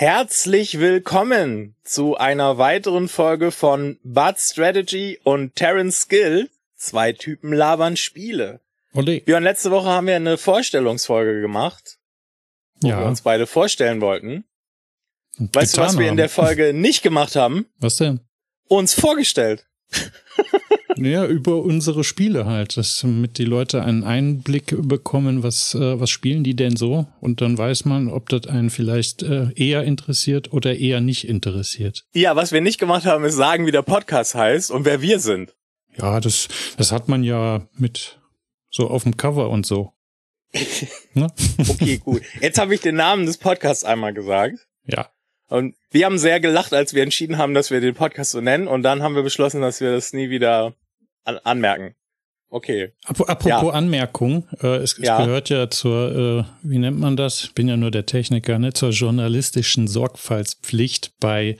Herzlich willkommen zu einer weiteren Folge von Bud Strategy und Terrence Skill. Zwei Typen labern Spiele. Olé. Björn, letzte Woche haben wir eine Vorstellungsfolge gemacht, wo Ja. wir uns beide vorstellen wollten. Weißt du, was wir in der Folge nicht gemacht haben? Was denn? Uns vorgestellt. Ja, über unsere Spiele halt, dass mit die Leute einen Einblick bekommen, was, äh, was spielen die denn so? Und dann weiß man, ob das einen vielleicht äh, eher interessiert oder eher nicht interessiert. Ja, was wir nicht gemacht haben, ist sagen, wie der Podcast heißt und wer wir sind. Ja, das, das hat man ja mit so auf dem Cover und so. ne? Okay, gut. Jetzt habe ich den Namen des Podcasts einmal gesagt. Ja. Und wir haben sehr gelacht, als wir entschieden haben, dass wir den Podcast so nennen. Und dann haben wir beschlossen, dass wir das nie wieder an anmerken. Okay. Ap- Apropos Anmerkung, äh, es, es Ja. gehört ja zur, äh, wie nennt man das? Ich bin ja nur der Techniker, ne? Zur journalistischen Sorgfaltspflicht bei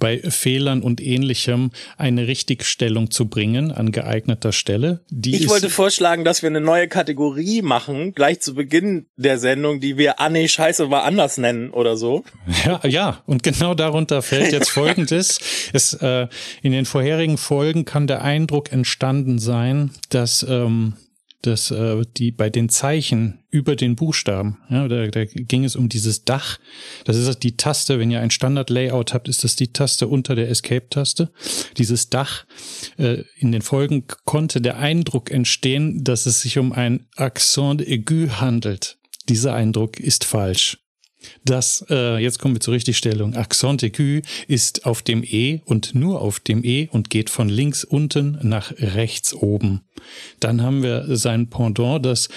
bei Fehlern und ähnlichem eine Richtigstellung zu bringen an geeigneter Stelle. Die Ich wollte vorschlagen, dass wir eine neue Kategorie machen, gleich zu Beginn der Sendung, die wir Ah nee, scheiße, war anders nennen oder so. Ja, ja, und genau darunter fällt jetzt Folgendes. Es, äh, in den vorherigen Folgen kann der Eindruck entstanden sein, dass, ähm, dass äh, die bei den Zeichen über den Buchstaben, ja, da, da ging es um dieses Dach. Das ist die Taste, wenn ihr ein Standard-Layout habt, ist das die Taste unter der Escape-Taste. Dieses Dach. Äh, in den Folgen konnte der Eindruck entstehen, dass es sich um ein Accent aigu handelt. Dieser Eindruck ist falsch. Das, äh, jetzt kommen wir zur Richtigstellung. Accent aigu ist auf dem E und nur auf dem E und geht von links unten nach rechts oben. Dann haben wir sein Pendant, das,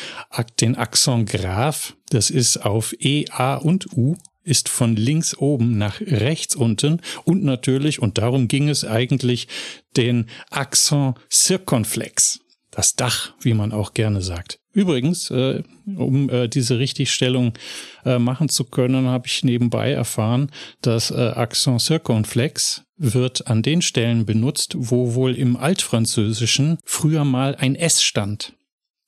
den Accent grave, das ist auf E, A und U, ist von links oben nach rechts unten und natürlich, und darum ging es eigentlich, den Accent circonflex. Das Dach, wie man auch gerne sagt. Übrigens, äh, um äh, diese Richtigstellung äh, machen zu können, habe ich nebenbei erfahren, dass äh, Accent circonflex wird an den Stellen benutzt, wo wohl im Altfranzösischen früher mal ein S stand.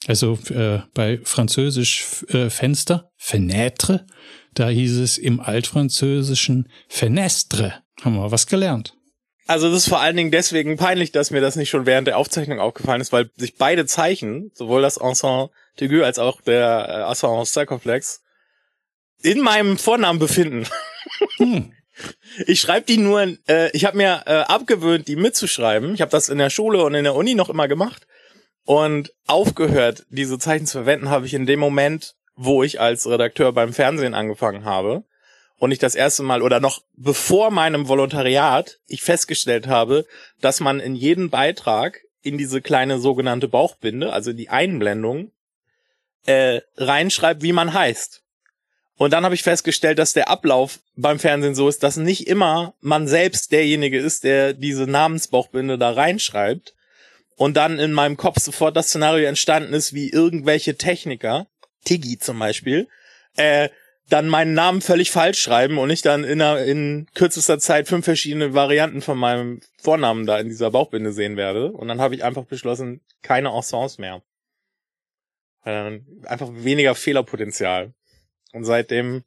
Also äh, bei Französisch äh, Fenster, Fenêtre, da hieß es im Altfranzösischen Fenestre. Haben wir was gelernt. Also das ist vor allen Dingen deswegen peinlich, dass mir das nicht schon während der Aufzeichnung aufgefallen ist, weil sich beide Zeichen, sowohl das Ensemble Aigu als auch der äh, Ensemble Circumflex, in meinem Vornamen befinden. Hm. Ich schreibe die nur, äh, ich habe mir äh, abgewöhnt, die mitzuschreiben. Ich habe das in der Schule und in der Uni noch immer gemacht. Und aufgehört, diese Zeichen zu verwenden, habe ich in dem Moment, wo ich als Redakteur beim Fernsehen angefangen habe und ich das erste Mal oder noch bevor meinem Volontariat ich festgestellt habe, dass man in jeden Beitrag in diese kleine sogenannte Bauchbinde, also die Einblendung, äh, reinschreibt, wie man heißt. Und dann habe ich festgestellt, dass der Ablauf beim Fernsehen so ist, dass nicht immer man selbst derjenige ist, der diese Namensbauchbinde da reinschreibt. Und dann in meinem Kopf sofort das Szenario entstanden ist, wie irgendwelche Techniker, Tiggy zum Beispiel, äh, dann meinen Namen völlig falsch schreiben und ich dann in, einer, in kürzester Zeit fünf verschiedene Varianten von meinem Vornamen da in dieser Bauchbinde sehen werde. Und dann habe ich einfach beschlossen, keine Ensembles mehr. Dann einfach weniger Fehlerpotenzial. Und seitdem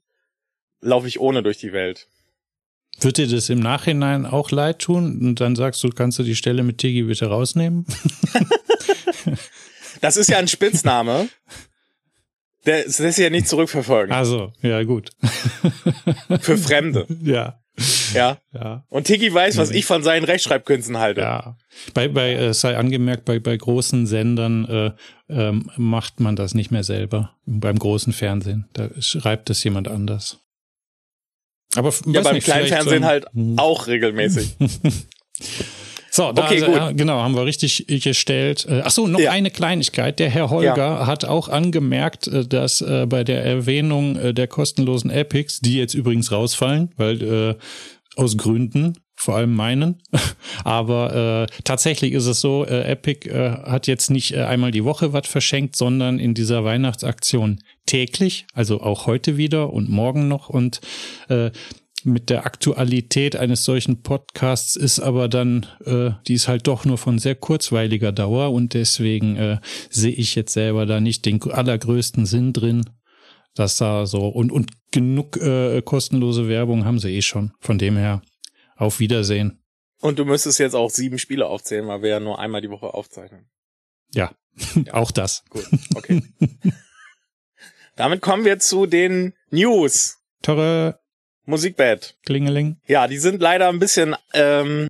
laufe ich ohne durch die Welt. Wird dir das im Nachhinein auch leid tun? Und dann sagst du, kannst du die Stelle mit Tigi bitte rausnehmen? Das ist ja ein Spitzname. Das lässt sich ja nicht zurückverfolgen. Also, ja, gut. Für Fremde. ja, Ja. ja, Und Tiki weiß, was ich von seinen Rechtschreibkünsten halte. ja. Bei, bei, äh, es sei angemerkt, bei, bei großen Sendern äh, ähm, macht man das nicht mehr selber. Beim großen Fernsehen. Da schreibt es jemand anders. Aber Ja, beim nicht, kleinen Fernsehen ähm, halt hm. auch regelmäßig. So, da, Okay, also, ja, genau, haben wir richtig gestellt. Äh, Ach so, noch Ja. eine Kleinigkeit. Der Herr Holger hat auch angemerkt, äh, dass äh, bei der Erwähnung äh, der kostenlosen Epics, die jetzt übrigens rausfallen, weil äh, aus Gründen, vor allem meinen. Aber äh, tatsächlich ist es so, äh, Epic äh, hat jetzt nicht äh, einmal die Woche was verschenkt, sondern in dieser Weihnachtsaktion täglich, also auch heute wieder und morgen noch. Und äh, mit der Aktualität eines solchen Podcasts ist aber dann, äh, die ist halt doch nur von sehr kurzweiliger Dauer und deswegen äh, sehe ich jetzt selber da nicht den allergrößten Sinn drin, dass da so und, und genug äh, kostenlose Werbung haben sie eh schon. Von dem her, auf Wiedersehen. Und du müsstest jetzt auch sieben Spiele aufzählen, weil wir ja nur einmal die Woche aufzeichnen. Ja, ja. auch das. Gut, okay. Damit kommen wir zu den News. Torre. Musikbett. Klingeling. Ja, die sind leider ein bisschen ähm,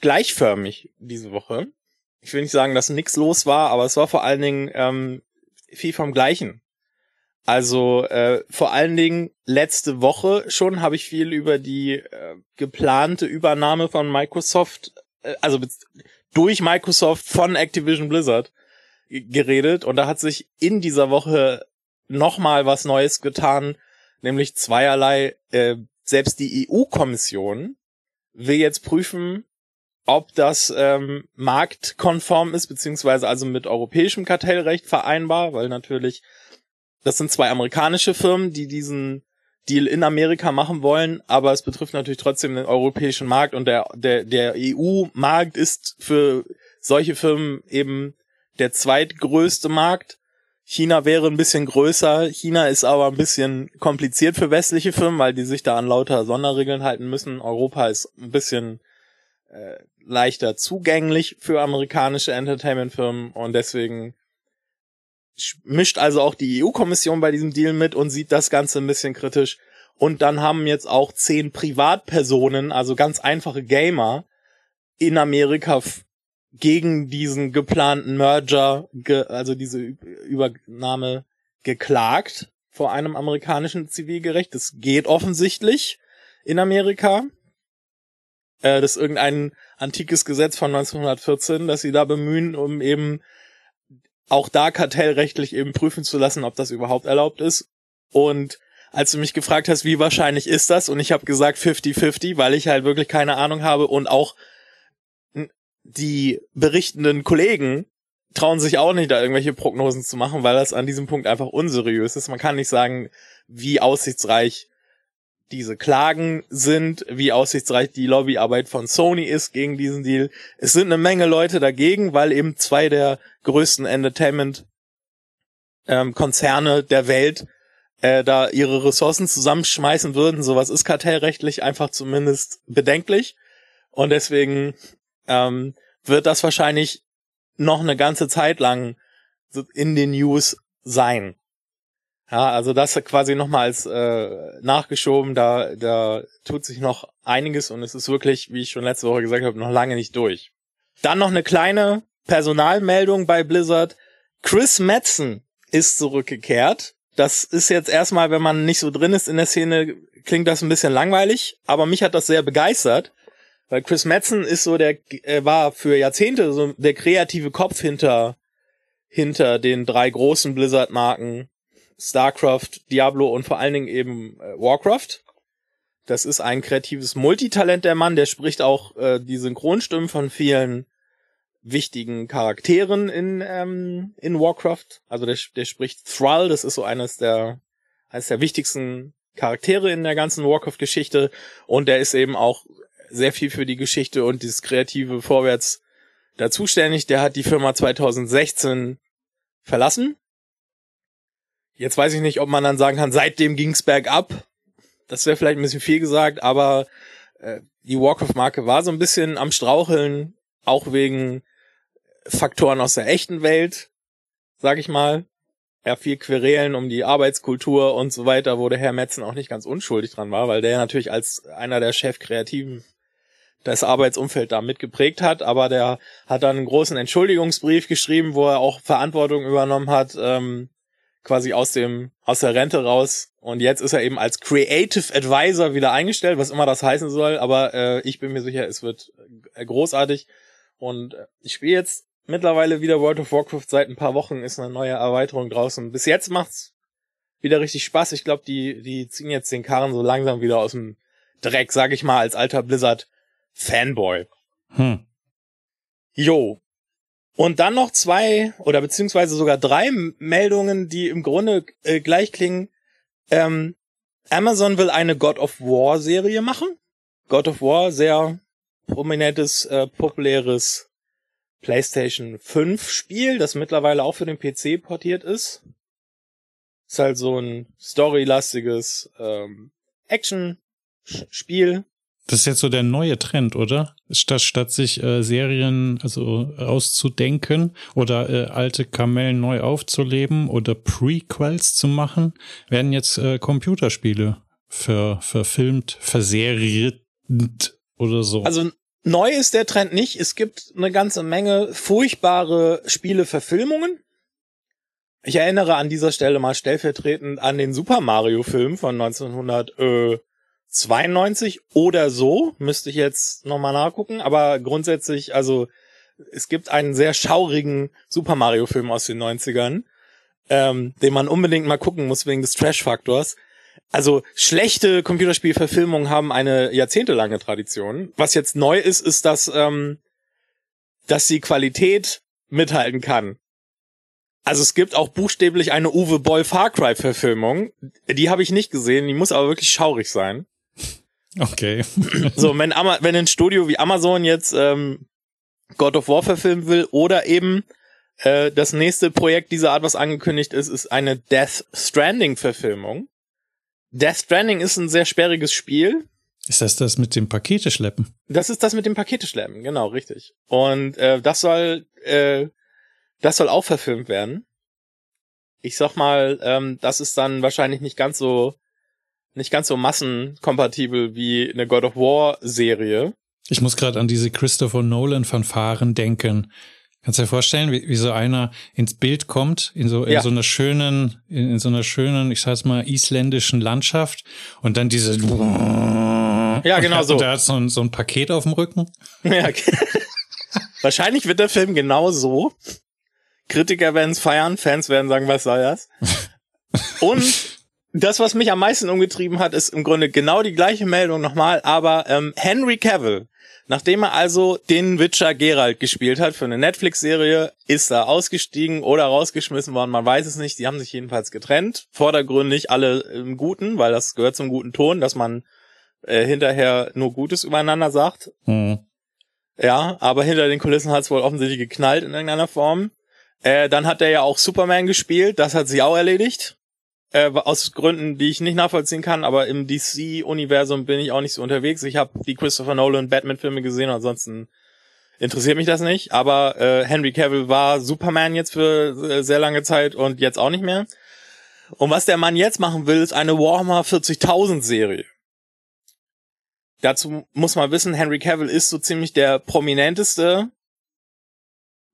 gleichförmig diese Woche. Ich will nicht sagen, dass nichts los war, aber es war vor allen Dingen ähm, viel vom Gleichen. Also äh, vor allen Dingen letzte Woche schon habe ich viel über die äh, geplante Übernahme von Microsoft, äh, also durch Microsoft von Activision Blizzard geredet und da hat sich in dieser Woche nochmal was Neues getan, nämlich zweierlei. Äh, selbst die EU-Kommission will jetzt prüfen, ob das ähm, marktkonform ist, beziehungsweise also mit europäischem Kartellrecht vereinbar, weil natürlich das sind zwei amerikanische Firmen, die diesen Deal in Amerika machen wollen, aber es betrifft natürlich trotzdem den europäischen Markt und der, der, der EU-Markt ist für solche Firmen eben der zweitgrößte Markt. China wäre ein bisschen größer. China ist aber ein bisschen kompliziert für westliche Firmen, weil die sich da an lauter Sonderregeln halten müssen. Europa ist ein bisschen äh, leichter zugänglich für amerikanische Entertainment-Firmen und deswegen mischt also auch die EU-Kommission bei diesem Deal mit und sieht das Ganze ein bisschen kritisch. Und dann haben jetzt auch zehn Privatpersonen, also ganz einfache Gamer, in Amerika gegen diesen geplanten Merger, ge also diese Übernahme geklagt vor einem amerikanischen Zivilgericht. Das geht offensichtlich in Amerika. Äh, das ist irgendein antikes Gesetz von 1914, das sie da bemühen, um eben auch da kartellrechtlich eben prüfen zu lassen, ob das überhaupt erlaubt ist. Und als du mich gefragt hast, wie wahrscheinlich ist das, und ich habe gesagt 50-50, weil ich halt wirklich keine Ahnung habe und auch die berichtenden Kollegen trauen sich auch nicht, da irgendwelche Prognosen zu machen, weil das an diesem Punkt einfach unseriös ist. Man kann nicht sagen, wie aussichtsreich diese Klagen sind, wie aussichtsreich die Lobbyarbeit von Sony ist gegen diesen Deal. Es sind eine Menge Leute dagegen, weil eben zwei der größten Entertainment ähm, der Welt äh, da ihre Ressourcen zusammenschmeißen würden. Sowas ist kartellrechtlich einfach zumindest bedenklich. Und deswegen ähm, wird das wahrscheinlich noch eine ganze Zeit lang in den News sein. Ja, also das quasi nochmal als äh, nachgeschoben, da, da tut sich noch einiges und es ist wirklich, wie ich schon letzte Woche gesagt habe, noch lange nicht durch. Dann noch eine kleine Personalmeldung bei Blizzard. Chris Metzen ist zurückgekehrt. Das ist jetzt erstmal, wenn man nicht so drin ist in der Szene, klingt das ein bisschen langweilig, aber mich hat das sehr begeistert, weil Chris Metzen ist so der, äh, war für Jahrzehnte so der kreative Kopf hinter, hinter den drei großen Blizzard-Marken StarCraft, Diablo und vor allen Dingen eben äh, Warcraft. Das ist ein kreatives Multitalent der Mann, der spricht auch äh, die Synchronstimmen von vielen wichtigen Charakteren in ähm, in Warcraft. Also der, der spricht Thrall, das ist so eines der eines der wichtigsten Charaktere in der ganzen Warcraft-Geschichte und der ist eben auch sehr viel für die Geschichte und dieses kreative Vorwärts da zuständig. Der hat die Firma 2016 verlassen Jetzt weiß ich nicht, ob man dann sagen kann, seitdem ging's bergab. Das wäre vielleicht ein bisschen viel gesagt, aber äh, die Warcraft-Marke war so ein bisschen am Straucheln, auch wegen Faktoren aus der echten Welt, sag ich mal. Ja, viel Querelen um die Arbeitskultur und so weiter, wo der Herr Metzen auch nicht ganz unschuldig dran war, weil der natürlich als einer der Chefkreativen das Arbeitsumfeld da mitgeprägt hat, aber der hat dann einen großen Entschuldigungsbrief geschrieben, wo er auch Verantwortung übernommen hat, ähm, quasi aus dem aus der Rente raus. Und jetzt ist er eben als Creative Advisor wieder eingestellt, was immer das heißen soll, aber äh, ich bin mir sicher, es wird äh, großartig. Und äh, ich spiele jetzt mittlerweile wieder World of Warcraft. Seit ein paar Wochen ist eine neue Erweiterung draußen. Bis jetzt macht's wieder richtig Spaß. Ich glaube, die die ziehen jetzt den Karren so langsam wieder aus dem Dreck, sag ich mal, als alter Blizzard Fanboy. Hm. Jo, und dann noch zwei oder beziehungsweise sogar drei Meldungen, die im Grunde äh, gleich klingen. Ähm, Amazon will eine God of War Serie machen. God of War, sehr prominentes, äh, populäres PlayStation 5 Spiel, das mittlerweile auch für den PC portiert ist. Ist halt so ein storylastiges ähm, Action-Spiel. Das ist jetzt so der neue Trend, oder? Statt, statt sich äh, Serien also auszudenken oder äh, alte Kamellen neu aufzuleben oder Prequels zu machen, werden jetzt äh, Computerspiele ver, verfilmt, verseriert oder so. Also neu ist der Trend nicht. Es gibt eine ganze Menge furchtbare Spiele-Verfilmungen. Ich erinnere an dieser Stelle mal stellvertretend an den Super Mario Film von 1992 oder so. Müsste ich jetzt nochmal nachgucken. Aber grundsätzlich, also es gibt einen sehr schaurigen Super Mario Film aus den 90ern, ähm, den man unbedingt mal gucken muss wegen des Trash-Faktors. Also schlechte Computerspielverfilmungen haben eine jahrzehntelange Tradition. Was jetzt neu ist, ist, dass, ähm, dass die Qualität mithalten kann. Also es gibt auch buchstäblich eine Uwe Boll Far Cry Verfilmung. Die habe ich nicht gesehen, die muss aber wirklich schaurig sein. Okay. so, wenn, Ama wenn ein Studio wie Amazon jetzt ähm, God of War verfilmen will oder eben äh, das nächste Projekt dieser Art, was angekündigt ist, ist eine Death Stranding Verfilmung. Death Stranding ist ein sehr sperriges Spiel. Ist das das mit dem Pakete schleppen? Das ist das mit dem Pakete schleppen, genau, richtig. Und äh, das soll äh, das soll auch verfilmt werden. Ich sag mal, ähm, das ist dann wahrscheinlich nicht ganz so nicht ganz so massenkompatibel wie eine God of War Serie. Ich muss gerade an diese Christopher Nolan Fanfaren denken. Kannst du dir vorstellen, wie, wie so einer ins Bild kommt, in so, in ja. so einer schönen, in, in, so einer schönen, ich sag's mal, isländischen Landschaft und dann diese Ja, genau so. Und der hat so ein, so ein Paket auf dem Rücken. Ja, okay. Wahrscheinlich wird der Film genau so. Kritiker werden es feiern, Fans werden sagen, was soll das? Und das, was mich am meisten umgetrieben hat, ist im Grunde genau die gleiche Meldung nochmal, aber ähm, Henry Cavill Nachdem er also den Witcher Geralt gespielt hat für eine Netflix-Serie, ist er ausgestiegen oder rausgeschmissen worden, man weiß es nicht. Die haben sich jedenfalls getrennt. Vordergründig alle im Guten, weil das gehört zum guten Ton, dass man äh, hinterher nur Gutes übereinander sagt. Mhm. Ja, aber hinter den Kulissen hat es wohl offensichtlich geknallt in irgendeiner Form. Äh, dann hat er ja auch Superman gespielt, das hat sich auch erledigt. Äh, aus Gründen, die ich nicht nachvollziehen kann, aber im DC-Universum bin ich auch nicht so unterwegs. Ich habe die Christopher Nolan Batman-Filme gesehen, ansonsten interessiert mich das nicht. Aber äh, Henry Cavill war Superman jetzt für äh, sehr lange Zeit und jetzt auch nicht mehr. Und was der Mann jetzt machen will, ist eine Warhammer 40.000 Serie. Dazu muss man wissen, Henry Cavill ist so ziemlich der prominenteste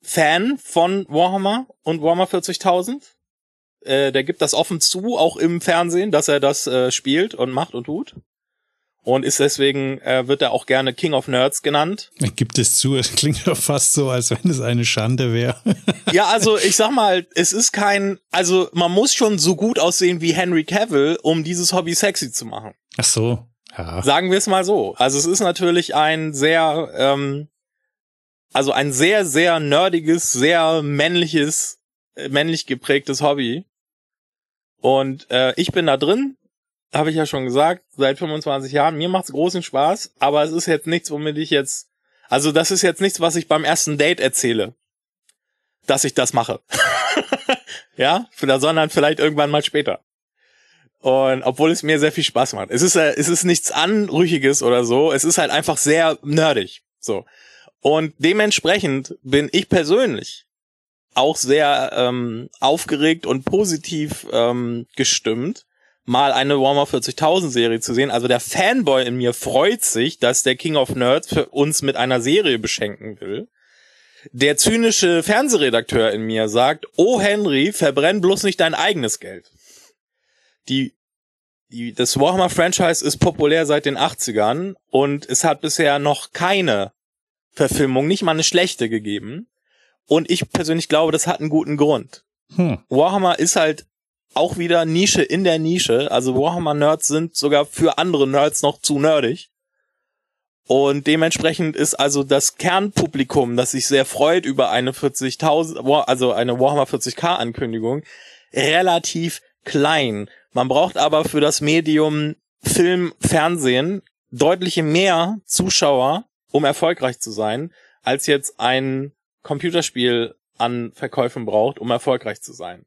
Fan von Warhammer und Warhammer 40.000. Äh, der gibt das offen zu, auch im Fernsehen, dass er das äh, spielt und macht und tut. Und ist deswegen, äh, wird er auch gerne King of Nerds genannt. Er gibt es zu, es klingt doch fast so, als wenn es eine Schande wäre. ja, also ich sag mal, es ist kein, also man muss schon so gut aussehen wie Henry Cavill, um dieses Hobby sexy zu machen. Ach so, ja. Sagen wir es mal so. Also es ist natürlich ein sehr, ähm, also ein sehr, sehr nerdiges, sehr männliches, äh, männlich geprägtes Hobby. Und äh, ich bin da drin, habe ich ja schon gesagt, seit 25 Jahren. Mir macht's großen Spaß, aber es ist jetzt nichts, womit ich jetzt, also das ist jetzt nichts, was ich beim ersten Date erzähle, dass ich das mache. ja, sondern vielleicht irgendwann mal später. Und obwohl es mir sehr viel Spaß macht. Es ist, äh, es ist nichts Anrüchiges oder so. Es ist halt einfach sehr nerdig. So. Und dementsprechend bin ich persönlich auch sehr ähm, aufgeregt und positiv ähm, gestimmt, mal eine Warhammer 40.000 Serie zu sehen. Also der Fanboy in mir freut sich, dass der King of Nerds für uns mit einer Serie beschenken will. Der zynische Fernsehredakteur in mir sagt, oh Henry, verbrenn bloß nicht dein eigenes Geld. Die, die, das Warhammer Franchise ist populär seit den 80ern und es hat bisher noch keine Verfilmung, nicht mal eine schlechte gegeben. Und ich persönlich glaube, das hat einen guten Grund. Hm. Warhammer ist halt auch wieder Nische in der Nische. Also Warhammer-Nerds sind sogar für andere Nerds noch zu nerdig. Und dementsprechend ist also das Kernpublikum, das sich sehr freut über eine 40.000, also eine Warhammer 40k Ankündigung, relativ klein. Man braucht aber für das Medium Film, Fernsehen deutliche mehr Zuschauer, um erfolgreich zu sein, als jetzt ein Computerspiel an Verkäufen braucht, um erfolgreich zu sein.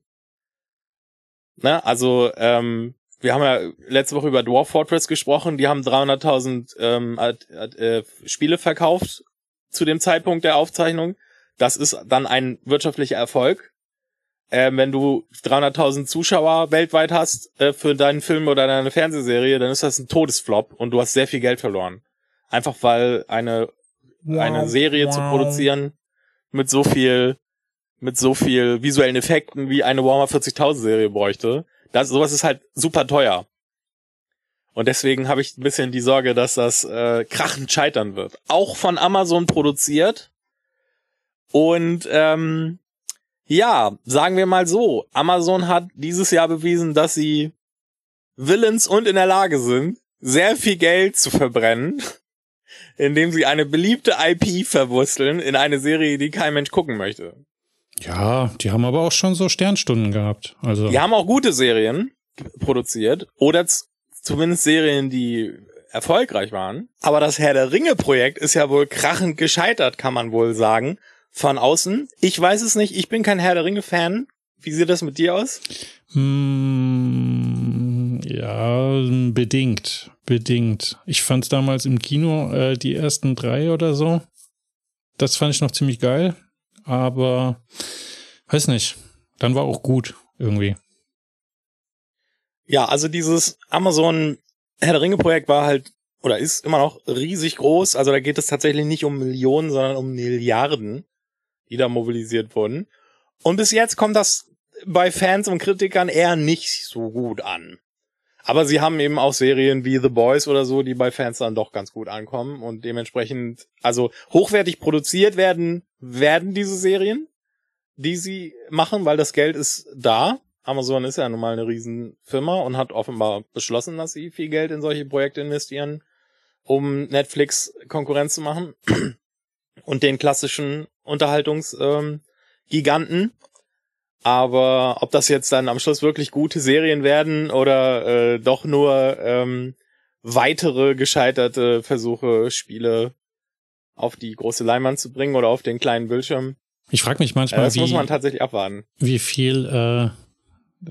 Ne? Also, ähm, wir haben ja letzte Woche über Dwarf Fortress gesprochen, die haben 300.000 ähm, äh, Spiele verkauft zu dem Zeitpunkt der Aufzeichnung. Das ist dann ein wirtschaftlicher Erfolg. Äh, wenn du 300.000 Zuschauer weltweit hast äh, für deinen Film oder deine Fernsehserie, dann ist das ein Todesflop und du hast sehr viel Geld verloren. Einfach weil eine, eine Serie zu produzieren mit so viel, mit so viel visuellen Effekten wie eine Warhammer 40.000 Serie bräuchte, das, sowas ist halt super teuer. Und deswegen habe ich ein bisschen die Sorge, dass das äh, krachend scheitern wird. Auch von Amazon produziert. Und ähm, ja, sagen wir mal so, Amazon hat dieses Jahr bewiesen, dass sie willens und in der Lage sind, sehr viel Geld zu verbrennen, indem sie eine beliebte IP verwursteln in eine Serie, die kein Mensch gucken möchte. Ja, die haben aber auch schon so Sternstunden gehabt. Also. Die haben auch gute Serien produziert oder zumindest Serien, die erfolgreich waren. Aber das Herr der Ringe Projekt ist ja wohl krachend gescheitert, kann man wohl sagen von außen. Ich weiß es nicht, ich bin kein Herr der Ringe-Fan. Wie sieht das mit dir aus? Hm, ja, bedingt. Bedingt. Ich fand es damals im Kino äh, die ersten drei oder so. Das fand ich noch ziemlich geil. Aber weiß nicht. Dann war auch gut irgendwie. Ja, also dieses Amazon Herr der Ringe Projekt war halt oder ist immer noch riesig groß. Also da geht es tatsächlich nicht um Millionen, sondern um Milliarden die da mobilisiert wurden. Und bis jetzt kommt das bei Fans und Kritikern eher nicht so gut an. Aber sie haben eben auch Serien wie The Boys oder so, die bei Fans dann doch ganz gut ankommen und dementsprechend, also hochwertig produziert werden, werden diese Serien, die sie machen, weil das Geld ist da. Amazon ist ja nun mal eine Riesenfirma und hat offenbar beschlossen, dass sie viel Geld in solche Projekte investieren, um Netflix Konkurrenz zu machen und den klassischen Unterhaltungsgiganten. Ähm, Aber ob das jetzt dann am Schluss wirklich gute Serien werden oder äh, doch nur ähm, weitere gescheiterte Versuche, Spiele auf die große Leinwand zu bringen oder auf den kleinen Bildschirm. Ich frage mich manchmal, äh, das wie, muss man tatsächlich abwarten. Wie viel, äh,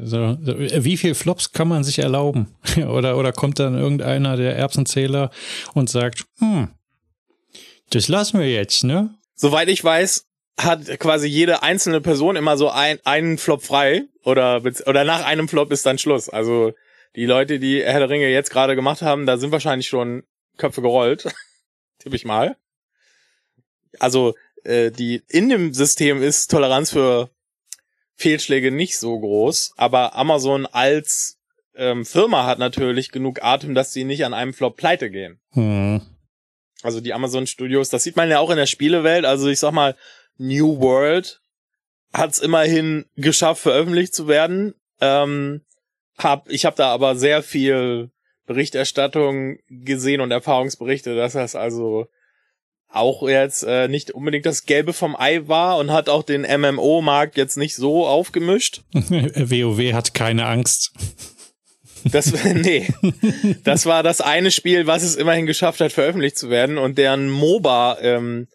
so, wie viel Flops kann man sich erlauben? oder oder kommt dann irgendeiner der Erbsenzähler und sagt, hm, das lassen wir jetzt, ne? Soweit ich weiß, hat quasi jede einzelne Person immer so ein, einen Flop frei oder, oder nach einem Flop ist dann Schluss. Also die Leute, die Herr der Ringe jetzt gerade gemacht haben, da sind wahrscheinlich schon Köpfe gerollt. Tippe ich mal. Also äh, die in dem System ist Toleranz für Fehlschläge nicht so groß, aber Amazon als ähm, Firma hat natürlich genug Atem, dass sie nicht an einem Flop pleite gehen. Hm. Also die Amazon Studios, das sieht man ja auch in der Spielewelt. Also ich sag mal, New World hat es immerhin geschafft, veröffentlicht zu werden. Ähm, hab, ich habe da aber sehr viel Berichterstattung gesehen und Erfahrungsberichte, dass das also auch jetzt äh, nicht unbedingt das Gelbe vom Ei war und hat auch den MMO-Markt jetzt nicht so aufgemischt. WoW hat keine Angst. Das, nee, das war das eine Spiel, was es immerhin geschafft hat, veröffentlicht zu werden und deren MOBA ähm,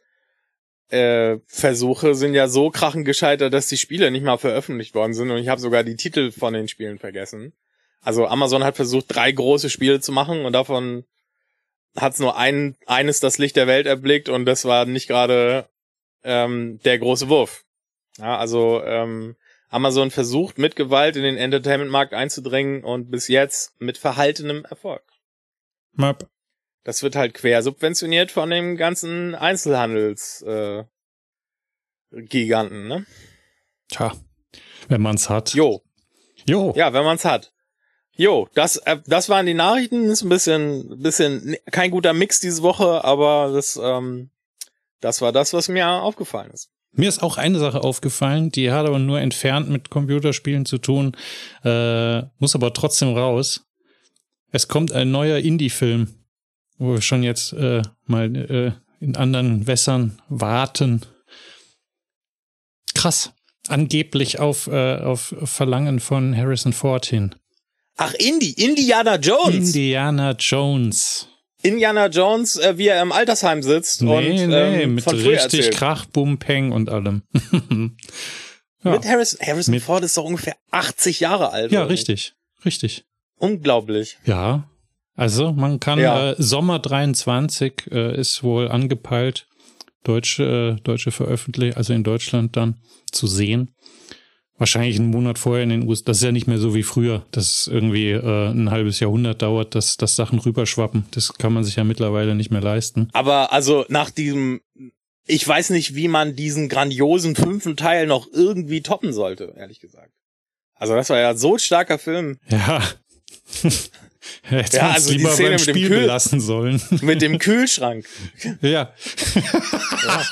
äh, Versuche sind ja so krachend gescheitert, dass die Spiele nicht mal veröffentlicht worden sind und ich habe sogar die Titel von den Spielen vergessen. Also Amazon hat versucht, drei große Spiele zu machen und davon hat es nur ein, eines das Licht der Welt erblickt und das war nicht gerade ähm, der große Wurf. Ja, also ähm, Amazon versucht mit Gewalt in den Entertainment-Markt einzudrängen und bis jetzt mit verhaltenem Erfolg. Map. Das wird halt quer subventioniert von dem ganzen Einzelhandels äh, Giganten, ne? Tja, wenn man's hat. Jo. Jo. Ja, wenn man's hat. Jo, das äh, das waren die Nachrichten, ist ein bisschen bisschen kein guter Mix diese Woche, aber das ähm, das war das, was mir aufgefallen ist. Mir ist auch eine Sache aufgefallen, die hat aber nur entfernt mit Computerspielen zu tun, äh, muss aber trotzdem raus. Es kommt ein neuer Indie-Film, wo wir schon jetzt äh, mal äh, in anderen Wässern warten. Krass. Angeblich auf, äh, auf Verlangen von Harrison Ford hin. Ach, Indie, Indiana Jones. Indiana Jones. Indiana Jones, äh, wie er im Altersheim sitzt nee, und nee, ähm, mit richtig Krach, Bum, Peng und allem. Ja. Mit Harrison, Harrison Mit Ford ist doch ungefähr 80 Jahre alt. Ja, richtig, richtig. Unglaublich. Ja. Also man kann ja. äh, Sommer 23 äh, ist wohl angepeilt, deutsche äh, deutsche Veröffentlichung, also in Deutschland dann zu sehen. Wahrscheinlich einen Monat vorher in den USA. Das ist ja nicht mehr so wie früher, dass irgendwie äh, ein halbes Jahrhundert dauert, dass, dass Sachen rüberschwappen. Das kann man sich ja mittlerweile nicht mehr leisten. Aber also nach diesem, ich weiß nicht, wie man diesen grandiosen fünften Teil noch irgendwie toppen sollte, ehrlich gesagt. Also das war ja so ein starker Film. Ja. Hätte ja, also lieber die Szene beim Spiel mit dem Kühl belassen sollen. Mit dem Kühlschrank. ja. ja.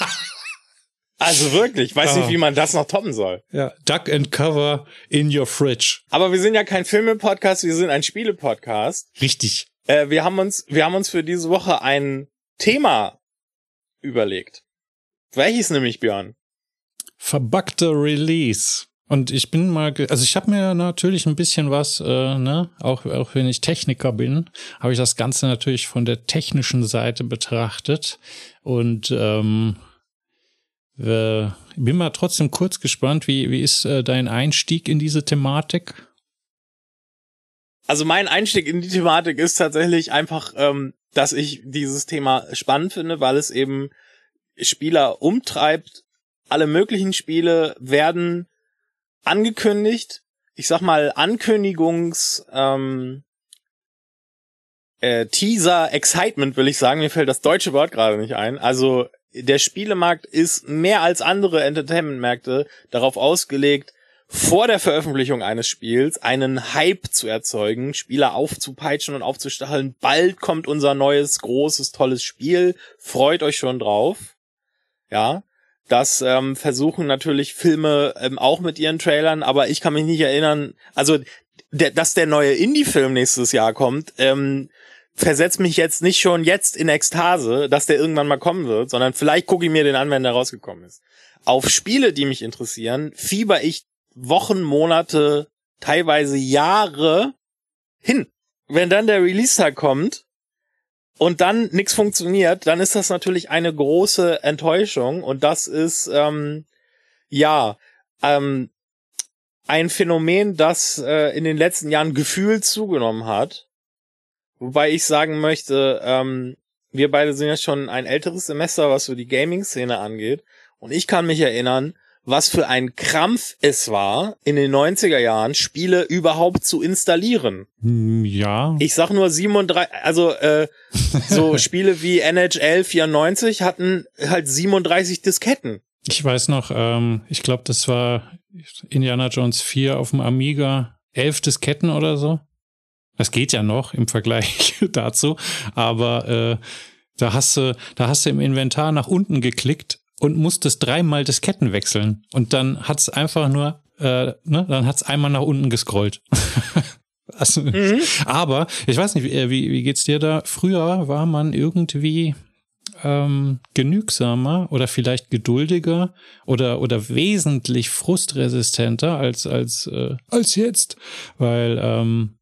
Also wirklich, weiß ah. nicht, wie man das noch toppen soll. Ja, Duck and Cover in your fridge. Aber wir sind ja kein Filme-Podcast, wir sind ein Spiele-Podcast. Richtig. Äh, wir haben uns, wir haben uns für diese Woche ein Thema überlegt. Welches nämlich, Björn? Verbuggter Release. Und ich bin mal, also ich habe mir natürlich ein bisschen was, äh, ne, auch, auch wenn ich Techniker bin, habe ich das Ganze natürlich von der technischen Seite betrachtet. Und ähm, äh, bin mal trotzdem kurz gespannt, wie, wie ist äh, dein Einstieg in diese Thematik? Also mein Einstieg in die Thematik ist tatsächlich einfach, ähm, dass ich dieses Thema spannend finde, weil es eben Spieler umtreibt. Alle möglichen Spiele werden angekündigt. Ich sag mal Ankündigungs ähm, äh, Teaser Excitement will ich sagen. Mir fällt das deutsche Wort gerade nicht ein. Also der Spielemarkt ist mehr als andere Entertainment-Märkte darauf ausgelegt, vor der Veröffentlichung eines Spiels einen Hype zu erzeugen, Spieler aufzupeitschen und aufzustacheln. Bald kommt unser neues, großes, tolles Spiel. Freut euch schon drauf. Ja. Das ähm, versuchen natürlich Filme ähm, auch mit ihren Trailern, aber ich kann mich nicht erinnern, also der, dass der neue Indie-Film nächstes Jahr kommt, ähm, versetzt mich jetzt nicht schon jetzt in Ekstase, dass der irgendwann mal kommen wird, sondern vielleicht gucke ich mir den an, wenn der rausgekommen ist. Auf Spiele, die mich interessieren, fieber ich Wochen, Monate, teilweise Jahre hin. Wenn dann der Release-Tag kommt und dann nichts funktioniert, dann ist das natürlich eine große Enttäuschung und das ist ähm, ja ähm, ein Phänomen, das äh, in den letzten Jahren gefühlt zugenommen hat Wobei ich sagen möchte, ähm, wir beide sind ja schon ein älteres Semester, was so die Gaming-Szene angeht. Und ich kann mich erinnern, was für ein Krampf es war, in den 90er Jahren Spiele überhaupt zu installieren. Hm, ja. Ich sag nur 37, also äh, so Spiele wie NHL 94 hatten halt 37 Disketten. Ich weiß noch, ähm, ich glaube, das war Indiana Jones 4 auf dem Amiga, elf Disketten oder so. Das geht ja noch im Vergleich dazu, aber äh, da hast du, da hast du im Inventar nach unten geklickt und musstest dreimal Disketten wechseln und dann hat's einfach nur, äh, ne, dann hat's einmal nach unten gescrollt. also, mhm. Aber ich weiß nicht, wie, wie, wie geht's dir da? Früher war man irgendwie ähm, genügsamer oder vielleicht geduldiger oder oder wesentlich frustresistenter als als äh, als jetzt, weil ähm,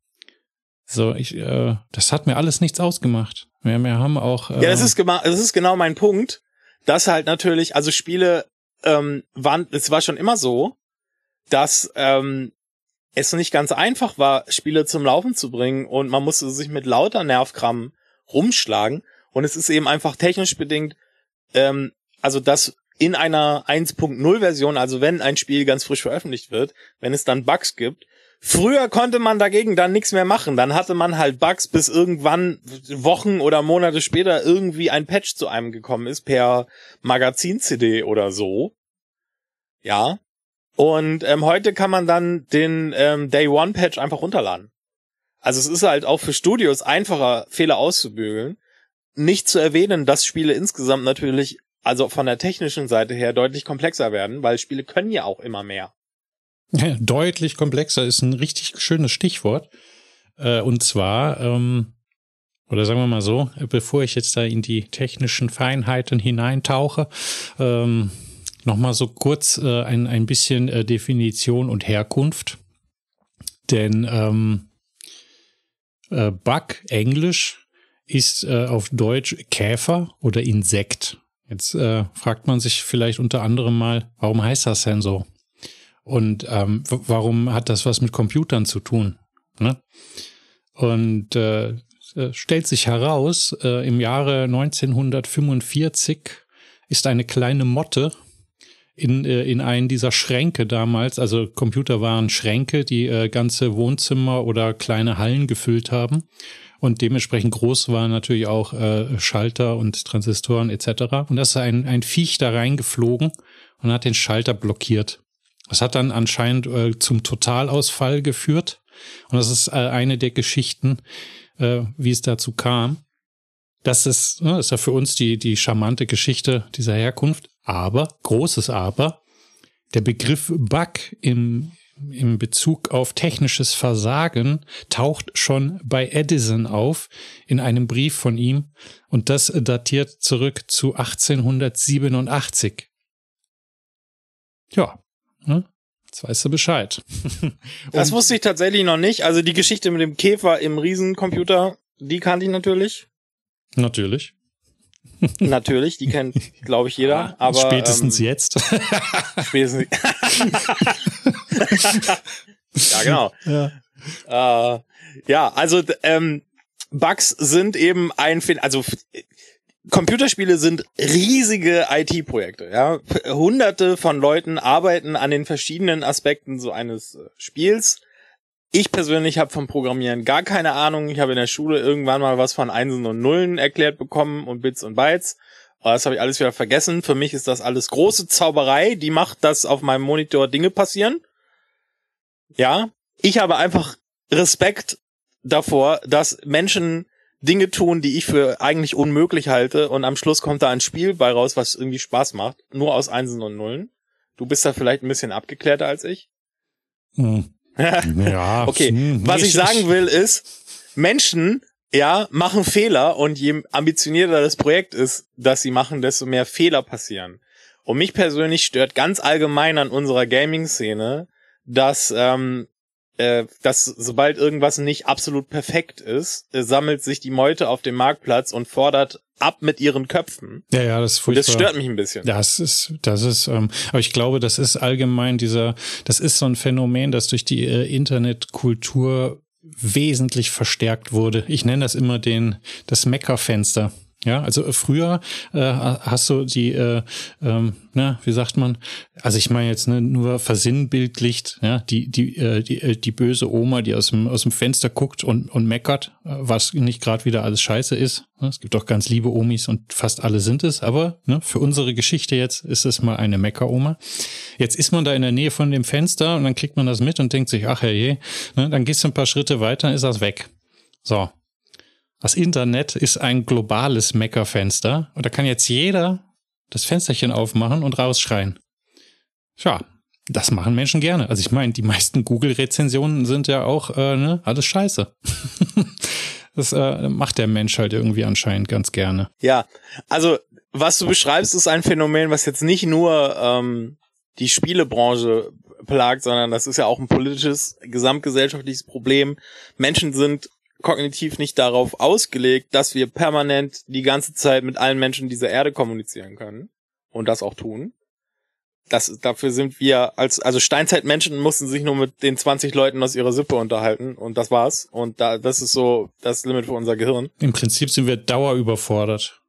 so, ich, äh, das hat mir alles nichts ausgemacht. Wir, wir haben auch. Äh, ja, das ist, das ist genau mein Punkt. Dass halt natürlich, also Spiele ähm, waren, es war schon immer so, dass ähm, es nicht ganz einfach war, Spiele zum Laufen zu bringen und man musste sich mit lauter Nervkram rumschlagen. Und es ist eben einfach technisch bedingt, ähm, also dass in einer 1.0 Version, also wenn ein Spiel ganz frisch veröffentlicht wird, wenn es dann Bugs gibt, Früher konnte man dagegen dann nichts mehr machen. Dann hatte man halt Bugs, bis irgendwann Wochen oder Monate später irgendwie ein Patch zu einem gekommen ist per Magazin-CD oder so. Ja. Und ähm, heute kann man dann den ähm, Day One Patch einfach runterladen. Also es ist halt auch für Studios einfacher, Fehler auszubügeln. Nicht zu erwähnen, dass Spiele insgesamt natürlich, also von der technischen Seite her, deutlich komplexer werden, weil Spiele können ja auch immer mehr. Deutlich komplexer ist ein richtig schönes Stichwort. Äh, und zwar, ähm, oder sagen wir mal so, bevor ich jetzt da in die technischen Feinheiten hineintauche, ähm, nochmal so kurz äh, ein, ein bisschen äh, Definition und Herkunft. Denn ähm, äh, Bug, Englisch, ist auf Deutsch Käfer oder Insekt. Jetzt äh, fragt man sich vielleicht unter anderem mal, warum heißt das denn so? Und ähm, warum hat das was mit Computern zu tun? Ne? Und äh, stellt sich heraus, äh, im Jahre 1945 ist eine kleine Motte in, äh, in einen dieser Schränke damals, also Computer waren Schränke, die äh, ganze Wohnzimmer oder kleine Hallen gefüllt haben. Und dementsprechend groß waren natürlich auch äh, Schalter und Transistoren etc. Und da ist ein, ein Viech da reingeflogen und hat den Schalter blockiert. Das hat dann anscheinend äh, zum Totalausfall geführt. Und das ist äh, eine der Geschichten, äh, wie es dazu kam. Das ist, ne, ist ja für uns die, die charmante Geschichte dieser Herkunft. Aber, großes Aber, der Begriff Bug im, im Bezug auf technisches Versagen taucht schon bei Edison auf in einem Brief von ihm und das datiert zurück zu 1887. Ja, ne? Jetzt weißt du Bescheid. das wusste ich tatsächlich noch nicht. Also die Geschichte mit dem Käfer im Riesencomputer, die kannte ich natürlich. Natürlich. Natürlich, die kennt, glaube ich, jeder. Aber spätestens ähm, jetzt. spätestens. ja, genau. Ja, äh, ja also ähm, Bugs sind eben ein, also Computerspiele sind riesige IT-Projekte. Ja, Hunderte von Leuten arbeiten an den verschiedenen Aspekten so eines äh, Spiels. Ich persönlich habe vom Programmieren gar keine Ahnung. Ich habe in der Schule irgendwann mal was von Einsen und Nullen erklärt bekommen und Bits und Bytes. Aber das habe ich alles wieder vergessen. Für mich ist das alles große Zauberei, die macht, dass auf meinem Monitor Dinge passieren. Ja, ich habe einfach Respekt davor, dass Menschen Dinge tun, die ich für eigentlich unmöglich halte und am Schluss kommt da ein Spiel bei raus, was irgendwie Spaß macht, nur aus Einsen und Nullen. Du bist da vielleicht ein bisschen abgeklärter als ich. Hm. ja. okay, hm, was ich sagen will ist, Menschen, ja, machen Fehler und je ambitionierter das Projekt ist, das sie machen, desto mehr Fehler passieren. Und mich persönlich stört ganz allgemein an unserer Gaming-Szene, dass ähm, äh, dass sobald irgendwas nicht absolut perfekt ist, äh, sammelt sich die Meute auf dem Marktplatz und fordert ab mit ihren Köpfen. Ja, ja, das ist furchtbar. Und das stört mich ein bisschen. Das ist, das ist, ähm, aber ich glaube, das ist allgemein dieser, das ist so ein Phänomen, das durch die äh, Internetkultur wesentlich verstärkt wurde. Ich nenne das immer den, das Meckerfenster. Ja, also äh, früher äh, hast du die, äh, ähm, na, wie sagt man? Also ich meine jetzt ne, nur versinnbildlicht, ja, die die äh, die äh, die böse Oma, die aus dem aus dem Fenster guckt und und meckert, äh, was nicht gerade wieder alles Scheiße ist. Es gibt doch ganz liebe Omis und fast alle sind es, aber ne, für unsere Geschichte jetzt ist es mal eine Meckeroma. Jetzt ist man da in der Nähe von dem Fenster und dann kriegt man das mit und denkt sich, ach herrje, ne, dann gehst du ein paar Schritte weiter, ist das weg. So, das Internet ist ein globales Meckerfenster und da kann jetzt jeder das Fensterchen aufmachen und rausschreien. Tja, das machen Menschen gerne. Also ich meine, die meisten Google-Rezensionen sind ja auch äh, ne, alles scheiße. das äh, macht der Mensch halt irgendwie anscheinend ganz gerne. Ja, also was du beschreibst, ist ein Phänomen, was jetzt nicht nur ähm, die Spielebranche plagt, sondern das ist ja auch ein politisches, gesamtgesellschaftliches Problem. Menschen sind kognitiv nicht darauf ausgelegt, dass wir permanent die ganze Zeit mit allen Menschen dieser Erde kommunizieren können und das auch tun. Das, dafür sind wir als, also Steinzeitmenschen mussten sich nur mit den 20 Leuten aus ihrer Sippe unterhalten und das war's. Und da, das ist so das Limit für unser Gehirn. Im Prinzip sind wir dauerüberfordert.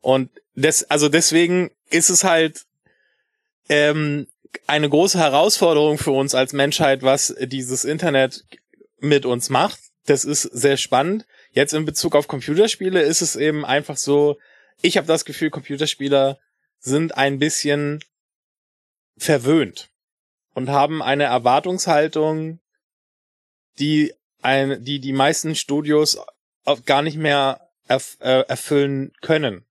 Und des, also deswegen ist es halt, ähm, eine große Herausforderung für uns als Menschheit, was dieses Internet mit uns macht das ist sehr spannend. Jetzt in Bezug auf Computerspiele ist es eben einfach so, ich habe das Gefühl, Computerspieler sind ein bisschen verwöhnt und haben eine Erwartungshaltung, die ein, die die meisten Studios gar nicht mehr erf äh, erfüllen können.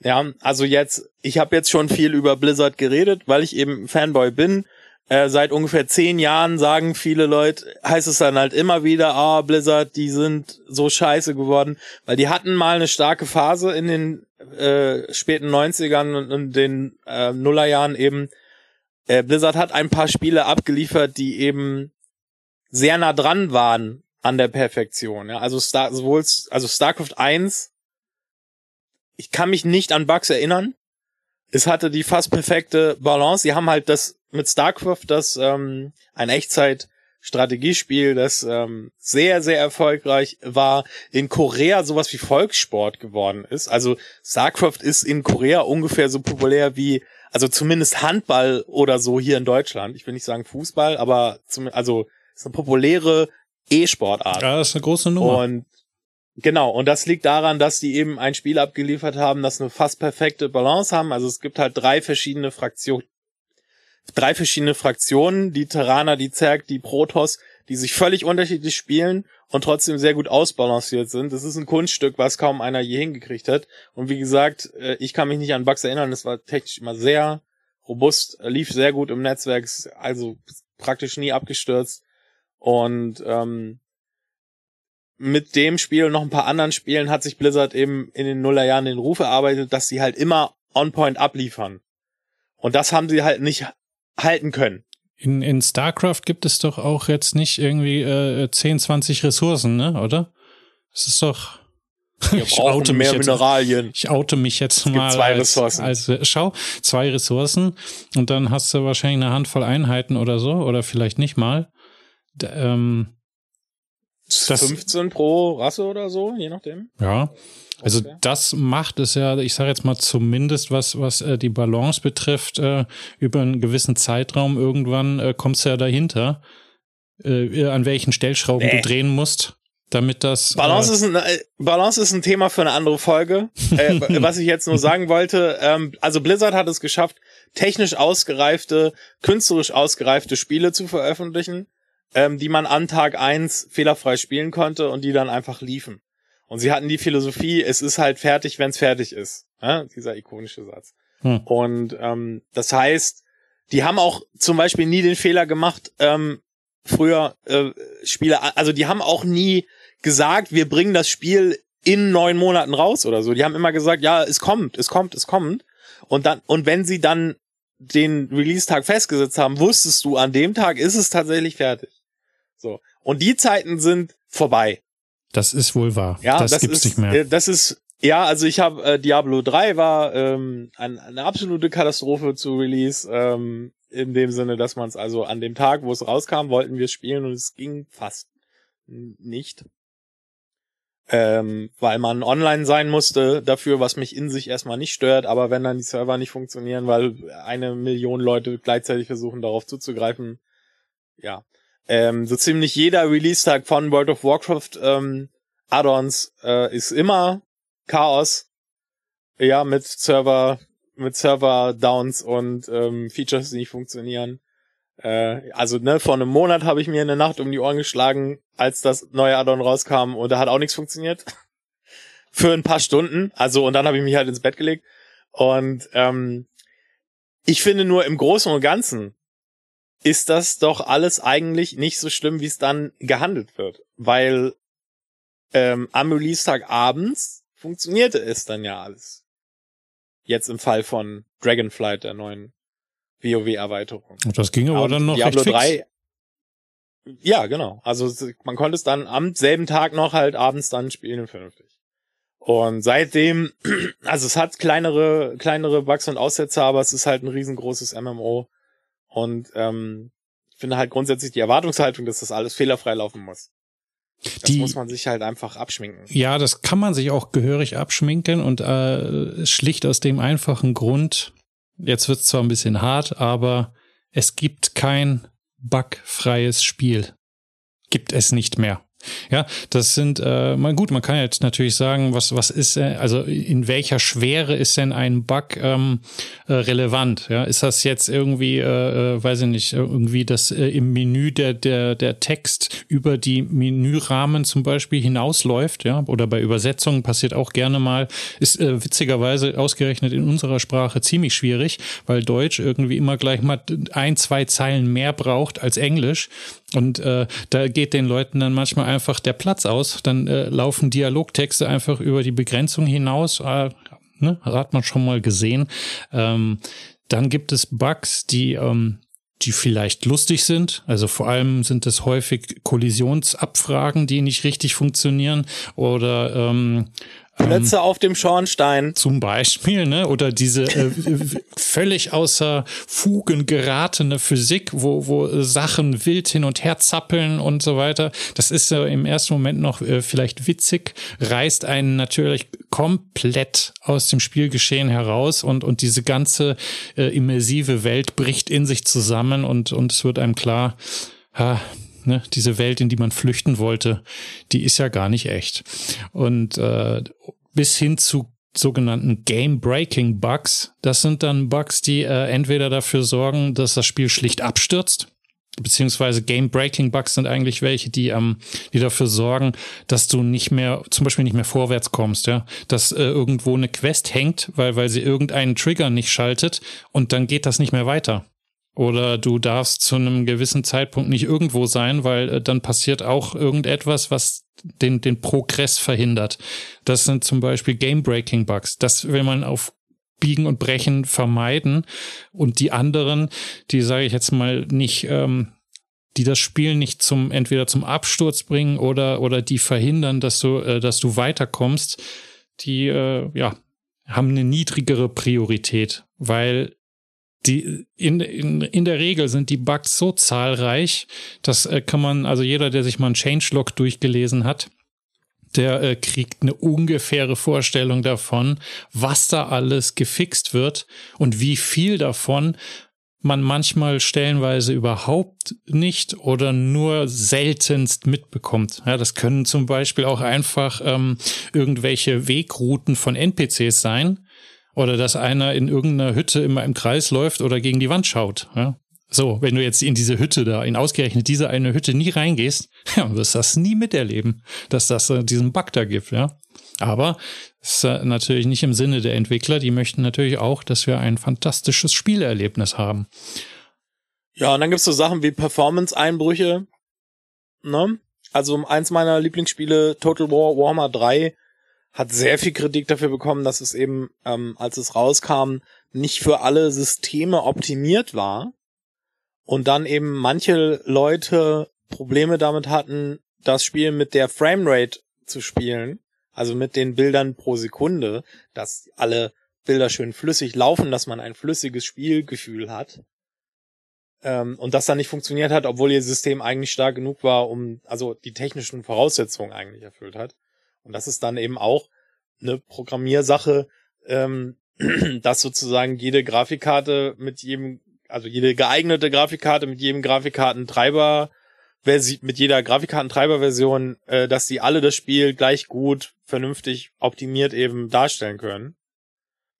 Ja, also jetzt, ich habe jetzt schon viel über Blizzard geredet, weil ich eben Fanboy bin äh, seit ungefähr zehn Jahren sagen viele Leute, heißt es dann halt immer wieder, ah, oh, Blizzard, die sind so scheiße geworden, weil die hatten mal eine starke Phase in den äh, späten 90ern und, und den äh, Nullerjahren eben. Äh, Blizzard hat ein paar Spiele abgeliefert, die eben sehr nah dran waren an der Perfektion. Ja? Also Star sowohl also StarCraft 1, ich kann mich nicht an Bugs erinnern. Es hatte die fast perfekte Balance. Sie haben halt das mit StarCraft, das ähm, ein Echtzeit Strategiespiel, das ähm, sehr, sehr erfolgreich war, in Korea sowas wie Volkssport geworden ist. Also StarCraft ist in Korea ungefähr so populär wie, also zumindest Handball oder so hier in Deutschland. Ich will nicht sagen Fußball, aber zum, also ist eine populäre E-Sportart. Ja, das ist eine große Nummer. Und genau, und das liegt daran, dass die eben ein Spiel abgeliefert haben, das eine fast perfekte Balance haben. Also es gibt halt drei verschiedene Fraktionen drei verschiedene Fraktionen, die Terraner, die Zerg, die Protoss, die sich völlig unterschiedlich spielen und trotzdem sehr gut ausbalanciert sind. Das ist ein Kunststück, was kaum einer je hingekriegt hat. Und wie gesagt, äh, ich kann mich nicht an Bugs erinnern, es war technisch immer sehr robust, lief sehr gut im Netzwerk, also praktisch nie abgestürzt. Und ähm, mit dem Spiel und noch ein paar anderen Spielen hat sich Blizzard eben in den Nullerjahren den Ruf erarbeitet, dass sie halt immer on point abliefern. Und das haben sie halt nicht halten können. In, in StarCraft gibt es doch auch jetzt nicht irgendwie äh, 10, 20 Ressourcen, ne? Oder? Es ist doch. Wir ich oute mehr jetzt, Mineralien. Ich oute mich jetzt mal. Zwei als, Ressourcen. Als, schau, zwei Ressourcen und dann hast du wahrscheinlich eine Handvoll Einheiten oder so oder vielleicht nicht mal. D ähm, das, 15 pro Rasse oder so, je nachdem. Ja. Also okay. das macht es ja, ich sage jetzt mal zumindest, was, was äh, die Balance betrifft, äh, über einen gewissen Zeitraum irgendwann äh, kommst du ja dahinter, äh, an welchen Stellschrauben nee. du drehen musst, damit das. Balance, äh, ist ein, äh, Balance ist ein Thema für eine andere Folge. äh, was ich jetzt nur sagen wollte, ähm, also Blizzard hat es geschafft, technisch ausgereifte, künstlerisch ausgereifte Spiele zu veröffentlichen, ähm, die man an Tag eins fehlerfrei spielen konnte und die dann einfach liefen. Und sie hatten die Philosophie, es ist halt fertig, wenn es fertig ist. Ja, dieser ikonische Satz. Hm. Und ähm, das heißt, die haben auch zum Beispiel nie den Fehler gemacht, ähm, früher äh, Spiele, also die haben auch nie gesagt, wir bringen das Spiel in neun Monaten raus oder so. Die haben immer gesagt, ja, es kommt, es kommt, es kommt. Und dann, und wenn sie dann den Release-Tag festgesetzt haben, wusstest du, an dem Tag ist es tatsächlich fertig. So. Und die Zeiten sind vorbei. Das ist wohl wahr. Ja, das, das gibt's ist, nicht mehr. Äh, das ist, ja, also ich habe äh, Diablo 3 war ähm, ein, eine absolute Katastrophe zu Release. Ähm, in dem Sinne, dass man es also an dem Tag, wo es rauskam, wollten wir spielen und es ging fast nicht. Ähm, weil man online sein musste dafür, was mich in sich erstmal nicht stört, aber wenn dann die Server nicht funktionieren, weil eine Million Leute gleichzeitig versuchen, darauf zuzugreifen, ja, ähm, so ziemlich jeder Release-Tag von World of Warcraft ähm, Add-ons äh, ist immer Chaos. Ja, mit Server, mit Server-Downs und ähm, Features, die nicht funktionieren. Äh, also, ne, vor einem Monat habe ich mir eine Nacht um die Ohren geschlagen, als das neue Add-on rauskam und da hat auch nichts funktioniert. Für ein paar Stunden. Also, und dann habe ich mich halt ins Bett gelegt. Und ähm, ich finde nur im Großen und Ganzen ist das doch alles eigentlich nicht so schlimm, wie es dann gehandelt wird. Weil ähm, am Release-Tag abends funktionierte es dann ja alles. Jetzt im Fall von Dragonflight, der neuen WoW-Erweiterung. Das ging aber dann noch Diablo recht fix. 3. Ja, genau. Also man konnte es dann am selben Tag noch halt abends dann spielen vernünftig. Und seitdem, also es hat kleinere, kleinere Bugs und Aussetzer, aber es ist halt ein riesengroßes MMO. Und ähm, ich finde halt grundsätzlich die Erwartungshaltung, dass das alles fehlerfrei laufen muss. Das die, muss man sich halt einfach abschminken. Ja, das kann man sich auch gehörig abschminken und äh, schlicht aus dem einfachen Grund, jetzt wird es zwar ein bisschen hart, aber es gibt kein bugfreies Spiel. Gibt es nicht mehr. Ja, das sind, äh, mal gut, man kann jetzt natürlich sagen, was, was ist, äh, also in welcher Schwere ist denn ein Bug ähm, äh, relevant? Ja, ist das jetzt irgendwie, äh, äh, weiß ich nicht, irgendwie das äh, im Menü der, der, der Text über die Menürahmen zum Beispiel hinausläuft, ja, oder bei Übersetzungen passiert auch gerne mal, ist äh, witzigerweise ausgerechnet in unserer Sprache ziemlich schwierig, weil Deutsch irgendwie immer gleich mal ein, zwei Zeilen mehr braucht als Englisch. Und äh, da geht den Leuten dann manchmal einfach der Platz aus. Dann äh, laufen Dialogtexte einfach über die Begrenzung hinaus. Äh, ne? Hat man schon mal gesehen. Ähm, dann gibt es Bugs, die ähm, die vielleicht lustig sind. Also vor allem sind es häufig Kollisionsabfragen, die nicht richtig funktionieren oder ähm, Plätze ähm, auf dem Schornstein. Zum Beispiel, ne? Oder diese äh, völlig außer Fugen geratene Physik, wo, wo Sachen wild hin und her zappeln und so weiter. Das ist äh, im ersten Moment noch äh, vielleicht witzig, reißt einen natürlich komplett aus dem Spielgeschehen heraus und, und diese ganze äh, immersive Welt bricht in sich zusammen und, und es wird einem klar, ha, ne, diese Welt, in die man flüchten wollte, die ist ja gar nicht echt. Und äh, bis hin zu sogenannten Game-Breaking Bugs. Das sind dann Bugs, die äh, entweder dafür sorgen, dass das Spiel schlicht abstürzt, beziehungsweise Game-Breaking Bugs sind eigentlich welche, die ähm, die dafür sorgen, dass du nicht mehr, zum Beispiel nicht mehr vorwärts kommst, ja, dass äh, irgendwo eine Quest hängt, weil weil sie irgendeinen Trigger nicht schaltet und dann geht das nicht mehr weiter. Oder du darfst zu einem gewissen Zeitpunkt nicht irgendwo sein, weil äh, dann passiert auch irgendetwas, was den, den Progress verhindert. Das sind zum Beispiel Game-Breaking-Bugs. Das will man auf Biegen und Brechen vermeiden. Und die anderen, die sage ich jetzt mal nicht, ähm, die das Spiel nicht zum entweder zum Absturz bringen oder oder die verhindern, dass du äh, dass du weiterkommst, die äh, ja haben eine niedrigere Priorität, weil die in, in, in der Regel sind die Bugs so zahlreich, das äh, kann man, also jeder, der sich mal ein Changelog durchgelesen hat, der äh, kriegt eine ungefähre Vorstellung davon, was da alles gefixt wird und wie viel davon man manchmal stellenweise überhaupt nicht oder nur seltenst mitbekommt. Ja, das können zum Beispiel auch einfach ähm, irgendwelche Wegrouten von NPCs sein, oder dass einer in irgendeiner Hütte immer im Kreis läuft oder gegen die Wand schaut. Ja? So, wenn du jetzt in diese Hütte da, in ausgerechnet diese eine Hütte nie reingehst, ja, wirst das nie miterleben, dass das äh, diesen Bug da gibt, ja. Aber ist äh, natürlich nicht im Sinne der Entwickler. Die möchten natürlich auch, dass wir ein fantastisches Spielerlebnis haben. Ja, und dann gibt's so Sachen wie Performance-Einbrüche. Ne? Also eins meiner Lieblingsspiele, Total War Warhammer 3, hat sehr viel Kritik dafür bekommen, dass es eben, ähm, als es rauskam, nicht für alle Systeme optimiert war und dann eben manche Leute Probleme damit hatten, das Spiel mit der Framerate zu spielen, also mit den Bildern pro Sekunde, dass alle Bilder schön flüssig laufen, dass man ein flüssiges Spielgefühl hat. Ähm, und das dann nicht funktioniert hat, obwohl ihr System eigentlich stark genug war, um, also die technischen Voraussetzungen eigentlich erfüllt hat. Und das ist dann eben auch eine Programmiersache, ähm, dass sozusagen jede Grafikkarte mit jedem, also jede geeignete Grafikkarte mit jedem Grafikkartentreiber mit jeder Grafikkartentreiberversion, äh, dass die alle das Spiel gleich gut, vernünftig optimiert eben darstellen können.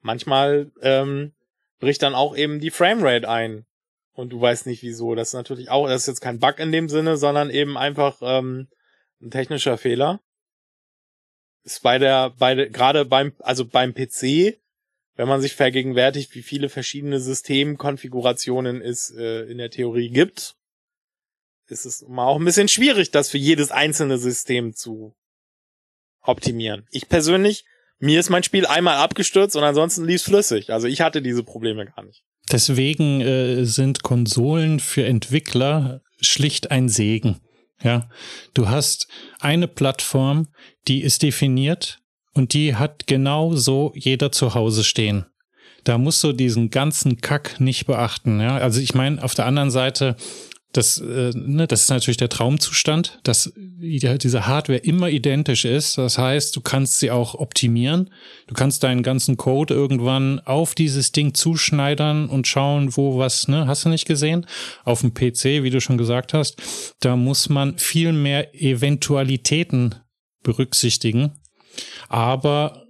Manchmal ähm, bricht dann auch eben die Framerate ein und du weißt nicht wieso. Das ist natürlich auch, das ist jetzt kein Bug in dem Sinne, sondern eben einfach ähm, ein technischer Fehler ist bei der, bei der, gerade beim, also beim PC, wenn man sich vergegenwärtigt, wie viele verschiedene Systemkonfigurationen es äh, in der Theorie gibt, ist es mal auch ein bisschen schwierig, das für jedes einzelne System zu optimieren. Ich persönlich, mir ist mein Spiel einmal abgestürzt und ansonsten lief flüssig. Also ich hatte diese Probleme gar nicht. Deswegen äh, sind Konsolen für Entwickler schlicht ein Segen. Ja, du hast eine Plattform, die ist definiert und die hat genau so jeder zu Hause stehen. Da musst du diesen ganzen Kack nicht beachten. Ja, also ich meine, auf der anderen Seite das, äh, ne, das ist natürlich der Traumzustand, dass diese Hardware immer identisch ist. Das heißt, du kannst sie auch optimieren. Du kannst deinen ganzen Code irgendwann auf dieses Ding zuschneidern und schauen, wo was, ne, hast du nicht gesehen? Auf dem PC, wie du schon gesagt hast, da muss man viel mehr Eventualitäten berücksichtigen. Aber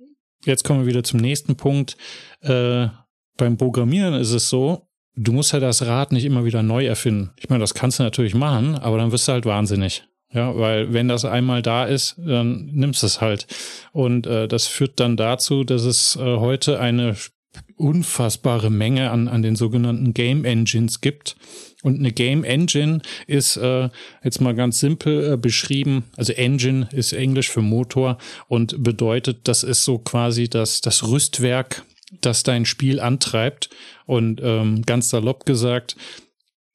jetzt kommen wir wieder zum nächsten Punkt. Äh, beim Programmieren ist es so, du musst ja das Rad nicht immer wieder neu erfinden. Ich meine, das kannst du natürlich machen, aber dann wirst du halt wahnsinnig. Ja, weil wenn das einmal da ist, dann nimmst du es halt. Und äh, das führt dann dazu, dass es äh, heute eine unfassbare Menge an, an den sogenannten Game Engines gibt. Und eine Game Engine ist äh, jetzt mal ganz simpel äh, beschrieben. Also Engine ist Englisch für Motor und bedeutet, das ist so quasi das, das Rüstwerk das dein Spiel antreibt. Und ähm, ganz salopp gesagt,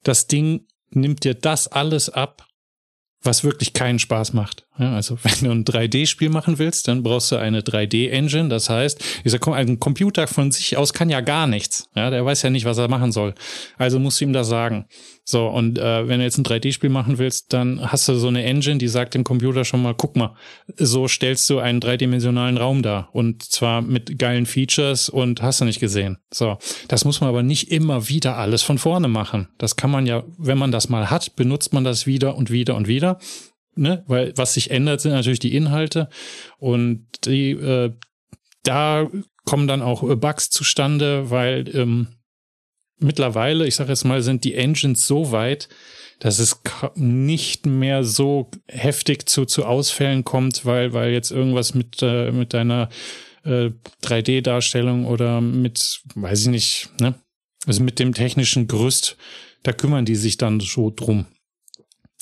das Ding nimmt dir das alles ab, was wirklich keinen Spaß macht. Ja, also wenn du ein 3D-Spiel machen willst, dann brauchst du eine 3D-Engine. Das heißt, ein Computer von sich aus kann ja gar nichts. Ja, der weiß ja nicht, was er machen soll. Also musst du ihm das sagen. So, und äh, wenn du jetzt ein 3D-Spiel machen willst, dann hast du so eine Engine, die sagt dem Computer schon mal, guck mal, so stellst du einen dreidimensionalen Raum dar. Und zwar mit geilen Features und hast du nicht gesehen. So, das muss man aber nicht immer wieder alles von vorne machen. Das kann man ja, wenn man das mal hat, benutzt man das wieder und wieder und wieder ne? Weil was sich ändert, sind natürlich die Inhalte und die, äh, da kommen dann auch äh, Bugs zustande, weil ähm, mittlerweile, ich sage jetzt mal, sind die Engines so weit, dass es nicht mehr so heftig zu, zu Ausfällen kommt, weil, weil jetzt irgendwas mit, äh, mit deiner äh, 3D-Darstellung oder mit, weiß ich nicht, ne? Also mit dem technischen Gerüst, da kümmern die sich dann so drum.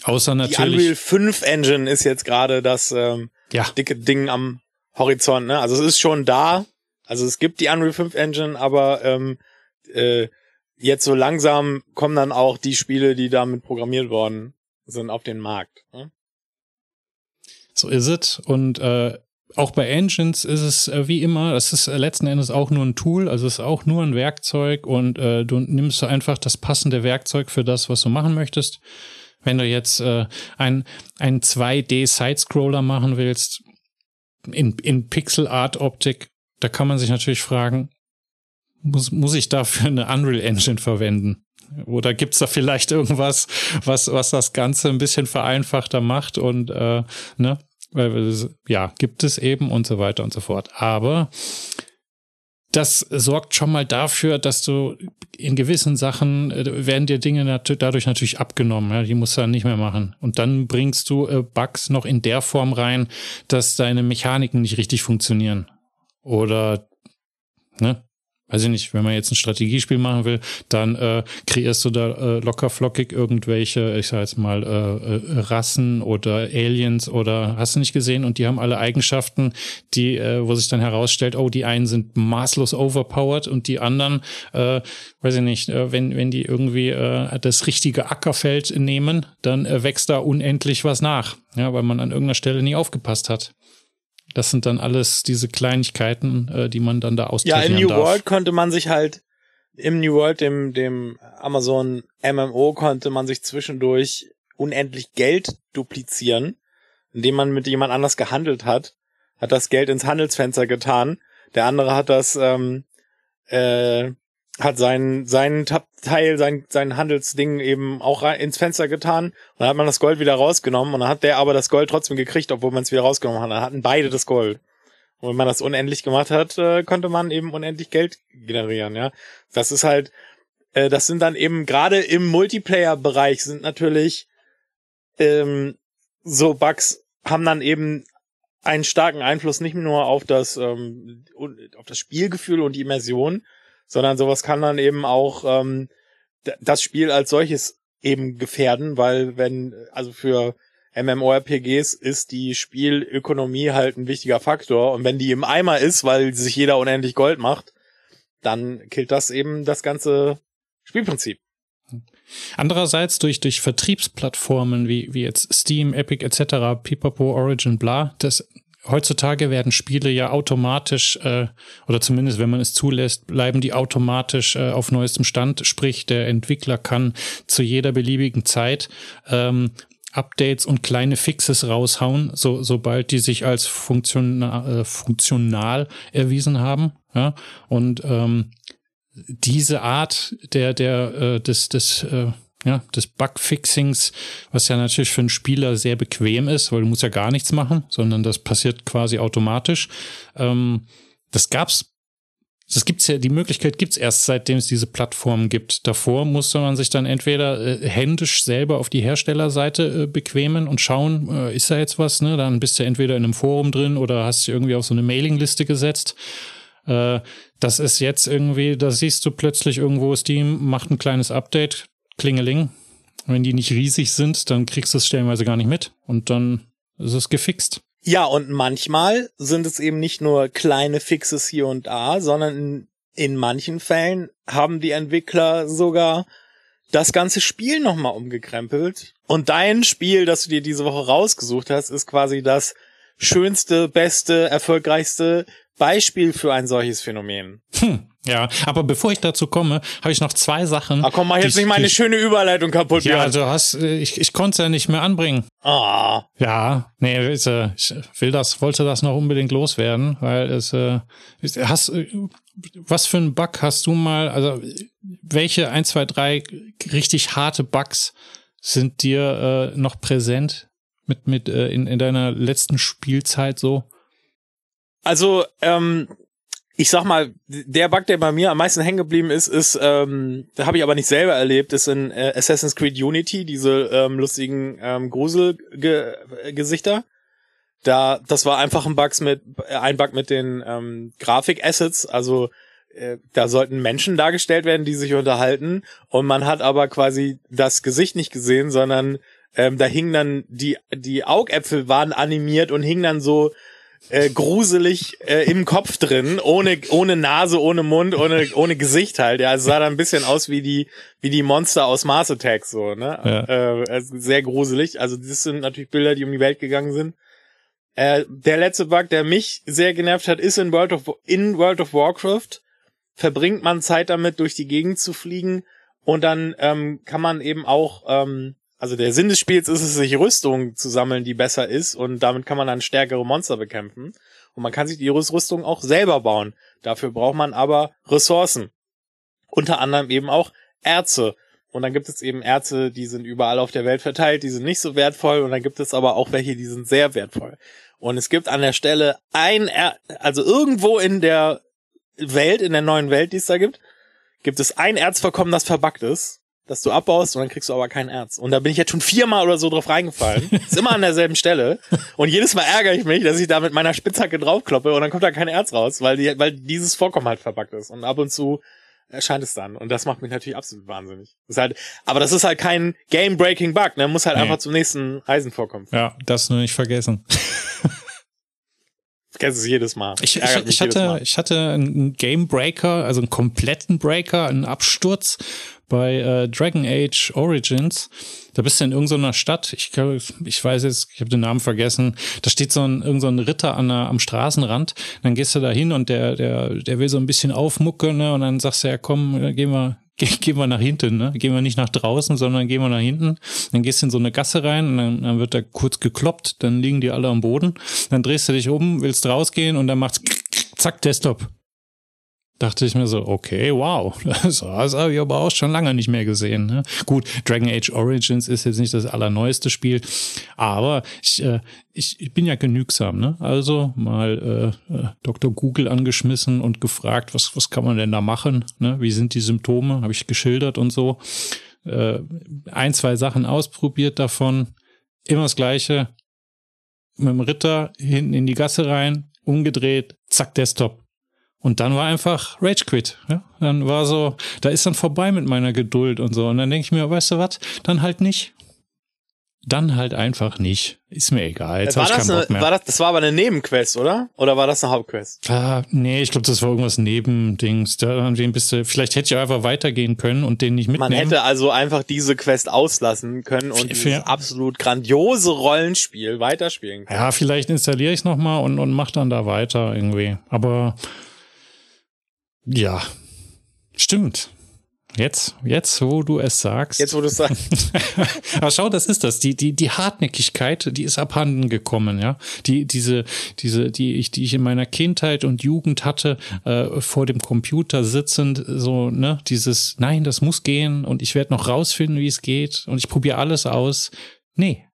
Außer natürlich. Die Unreal 5 Engine ist jetzt gerade das ähm, ja. dicke Ding am Horizont. Ne? Also es ist schon da. Also es gibt die Unreal 5 Engine, aber ähm, äh, jetzt so langsam kommen dann auch die Spiele, die damit programmiert worden sind, auf den Markt. Ne? So ist es. Und äh, auch bei Engines ist es äh, wie immer, es ist äh, letzten Endes auch nur ein Tool, also es ist auch nur ein Werkzeug und äh, du nimmst einfach das passende Werkzeug für das, was du machen möchtest. Wenn du jetzt äh, ein, ein 2D-Sidescroller machen willst, in, in Pixel-Art-Optik, da kann man sich natürlich fragen, muss, muss ich dafür eine Unreal Engine verwenden? Oder gibt's da vielleicht irgendwas, was, was das Ganze ein bisschen vereinfachter macht und äh, ne? Ja, gibt es eben und so weiter und so fort. Aber das sorgt schon mal dafür, dass du in gewissen Sachen äh, werden dir Dinge nat dadurch natürlich abgenommen. Ja, die musst du dann nicht mehr machen. Und dann bringst du äh, Bugs noch in der Form rein, dass deine Mechaniken nicht richtig funktionieren. Oder ne, weiß ich nicht, wenn man jetzt ein Strategiespiel machen will, dann äh, kreierst du da äh, locker flockig irgendwelche, ich sag jetzt mal, äh, äh, Rassen oder Aliens oder hast du nicht gesehen und die haben alle Eigenschaften, die, äh, wo sich dann herausstellt, oh, die einen sind maßlos overpowered und die anderen, äh, weiß ich nicht, äh, wenn, wenn die irgendwie äh, das richtige Ackerfeld nehmen, dann äh, wächst da unendlich was nach, ja, weil man an irgendeiner Stelle nie aufgepasst hat. Das sind dann alles diese Kleinigkeiten, äh, die man dann da austarieren Ja, in New darf. World konnte man sich halt, im New World, dem, dem Amazon MMO, konnte man sich zwischendurch unendlich Geld duplizieren, indem man mit jemand anders gehandelt hat, hat das Geld ins Handelsfenster getan, der andere hat das ähm, äh, hat seinen seinen Teil, sein sein Handelsding eben auch rein, ins Fenster getan und dann hat man das Gold wieder rausgenommen und dann hat der aber das Gold trotzdem gekriegt, obwohl man es wieder rausgenommen hat. Dann hatten beide das Gold. Und wenn man das unendlich gemacht hat, äh, konnte man eben unendlich Geld generieren, ja. Das ist halt, äh, das sind dann eben gerade im Multiplayer-Bereich sind natürlich ähm, so Bugs haben dann eben einen starken Einfluss nicht nur auf das ähm, auf das Spielgefühl und die Immersion, sondern sowas kann dann eben auch ähm, das Spiel als solches eben gefährden, weil wenn, also für MMORPGs ist die Spielökonomie halt ein wichtiger Faktor und wenn die im Eimer ist, weil sich jeder unendlich Gold macht, dann killt das eben das ganze Spielprinzip. Andererseits durch, durch Vertriebsplattformen wie, wie jetzt Steam, Epic etc., Pipapo, Origin, bla, das heutzutage werden Spiele ja automatisch, äh, oder zumindest wenn man es zulässt, bleiben die automatisch äh, auf neuestem Stand. Sprich, der Entwickler kann zu jeder beliebigen Zeit ähm, Updates und kleine Fixes raushauen, so, sobald die sich als funktional, äh, funktional erwiesen haben. Ja? Und ähm, diese Art der, der, äh, des, des äh, ja, des Bugfixings, was ja natürlich für einen Spieler sehr bequem ist, weil du musst ja gar nichts machen, sondern das passiert quasi automatisch. Ähm, das gab's, das gibt's ja, die Möglichkeit gibt's erst seitdem es diese Plattformen gibt. Davor musste man sich dann entweder äh, händisch selber auf die Herstellerseite äh, bequemen und schauen, äh, ist da jetzt was, ne? Dann bist du entweder in einem Forum drin oder hast dich irgendwie auf so eine Mailingliste gesetzt. Äh, das ist jetzt irgendwie, da siehst du plötzlich irgendwo, Steam macht ein kleines Update, Klingeling. Wenn die nicht riesig sind, dann kriegst du es stellenweise gar nicht mit und dann ist es gefixt. Ja, und manchmal sind es eben nicht nur kleine Fixes hier und da, sondern in, in manchen Fällen haben die Entwickler sogar das ganze Spiel nochmal umgekrempelt. Und dein Spiel, das du dir diese Woche rausgesucht hast, ist quasi das schönste, beste, erfolgreichste Beispiel für ein solches Phänomen. Hm, ja, aber bevor ich dazu komme, habe ich noch zwei Sachen. Ach komm, mach jetzt die- nicht meine die- schöne Überleitung kaputt, Ja, du hast, äh, ich, ich konnte es ja nicht mehr anbringen. Ah, Ja, nee, äh, ich will das, wollte das noch unbedingt loswerden, weil es, äh, hast, was für ein Bug hast du mal, also welche ein, zwei, drei richtig harte Bugs sind dir äh, noch präsent mit, mit äh, in, in deiner letzten Spielzeit so? also, ähm, ich sag mal, der Bug, der bei mir am meisten hängen geblieben ist, ist, ähm, da habe ich aber nicht selber erlebt, ist in äh, Assassin's Creed Unity, diese ähm, lustigen ähm, Gruselgesichter. Da, das war einfach ein Bug mit, äh, ein Bug mit den ähm, Grafik-Assets, also äh, da sollten Menschen dargestellt werden, die sich unterhalten und man hat aber quasi das Gesicht nicht gesehen, sondern ähm, da hingen dann die die Augäpfel waren animiert und hingen dann so äh, gruselig äh, im Kopf drin, ohne ohne Nase, ohne Mund, ohne ohne Gesicht halt. Ja, es sah dann ein bisschen aus wie die wie die Monster aus Mars Attack so, ne? Ja. Äh, also sehr gruselig. Also das sind natürlich Bilder, die um die Welt gegangen sind. Äh, der letzte Bug, der mich sehr genervt hat, ist in World of in World of Warcraft verbringt man Zeit damit, durch die Gegend zu fliegen und dann ähm, kann man eben auch, ähm, also der Sinn des Spiels ist es, sich Rüstung zu sammeln, die besser ist und damit kann man dann stärkere Monster bekämpfen und man kann sich die Rüst- Rüstung auch selber bauen. Dafür braucht man aber Ressourcen. Unter anderem eben auch Erze. Und dann gibt es eben Erze, die sind überall auf der Welt verteilt, die sind nicht so wertvoll und dann gibt es aber auch welche, die sind sehr wertvoll. Und es gibt an der Stelle ein, er also irgendwo in der Welt, in der neuen Welt, die es da gibt, gibt es ein Erzvorkommen, das verbuggt ist, das du abbaust und dann kriegst du aber kein Erz. Und da bin ich jetzt schon viermal oder so drauf reingefallen. ist immer an derselben Stelle. Und jedes Mal ärgere ich mich, dass ich da mit meiner Spitzhacke draufkloppe und dann kommt da kein Erz raus, weil, die, weil dieses Vorkommen halt verbuggt ist. Und ab und zu erscheint es dann. Und das macht mich natürlich absolut wahnsinnig. Ist halt, aber das ist halt kein Game-Breaking Bug, ne? Muss halt Nee. einfach zum nächsten Eisenvorkommen. Ja, das nur nicht vergessen. Ich kenne es jedes Mal. Ich, ich, ich, hatte, Mal. ich hatte einen Game Breaker, also einen kompletten Breaker, einen Absturz bei äh, Dragon Age Origins. Da bist du in irgendeiner Stadt, ich, ich weiß jetzt, ich habe den Namen vergessen, da steht so ein, irgend so ein Ritter an der, am Straßenrand, dann gehst du da hin und der, der, der will so ein bisschen aufmucken, ne? Und dann sagst du, ja komm, gehen wir, gehen wir nach hinten, ne? Gehen wir nicht nach draußen, sondern gehen wir nach hinten. Dann gehst du in so eine Gasse rein dann, dann wird da kurz gekloppt, dann liegen die alle am Boden. Dann drehst du dich um, willst rausgehen und dann macht's zack, Desktop. Dachte ich mir so, okay, wow, das, das habe ich aber auch schon lange nicht mehr gesehen. Ne? Gut, Dragon Age Origins ist jetzt nicht das allerneueste Spiel, aber ich, äh, ich, ich bin ja genügsam. Ne? Also mal äh, äh, Dr. Google angeschmissen und gefragt, was, was kann man denn da machen? Ne? Wie sind die Symptome? Habe ich geschildert und so. Äh, ein, zwei Sachen ausprobiert davon. Immer das Gleiche. Mit dem Ritter hinten in die Gasse rein, umgedreht, zack, Desktop. Und dann war einfach Rage Quit. Ja? Dann war so, da ist dann vorbei mit meiner Geduld und so. Und dann denke ich mir, weißt du was, dann halt nicht. Dann halt einfach nicht. Ist mir egal. Jetzt war, ich das keinen eine, Bock mehr. war das, das war aber eine Nebenquest, oder? Oder war das eine Hauptquest? Ah, nee, ich glaube, das war irgendwas Nebendings. Da haben den bist du, vielleicht hätte ich einfach weitergehen können und den nicht mitnehmen. Man hätte also einfach diese Quest auslassen können und Für- dieses absolut grandiose Rollenspiel weiterspielen können. Ja, vielleicht installiere ich es nochmal und, und mach dann da weiter irgendwie. Aber ja, stimmt. Jetzt, jetzt, wo du es sagst. Jetzt, wo du es sagst. Aber schau, das ist das. Die, die, die Hartnäckigkeit, die ist abhanden gekommen, ja. Die, diese, diese, die ich, die ich in meiner Kindheit und Jugend hatte, äh, vor dem Computer sitzend, so, ne, dieses, nein, das muss gehen und ich werde noch rausfinden, wie es geht und ich probiere alles aus. Nee.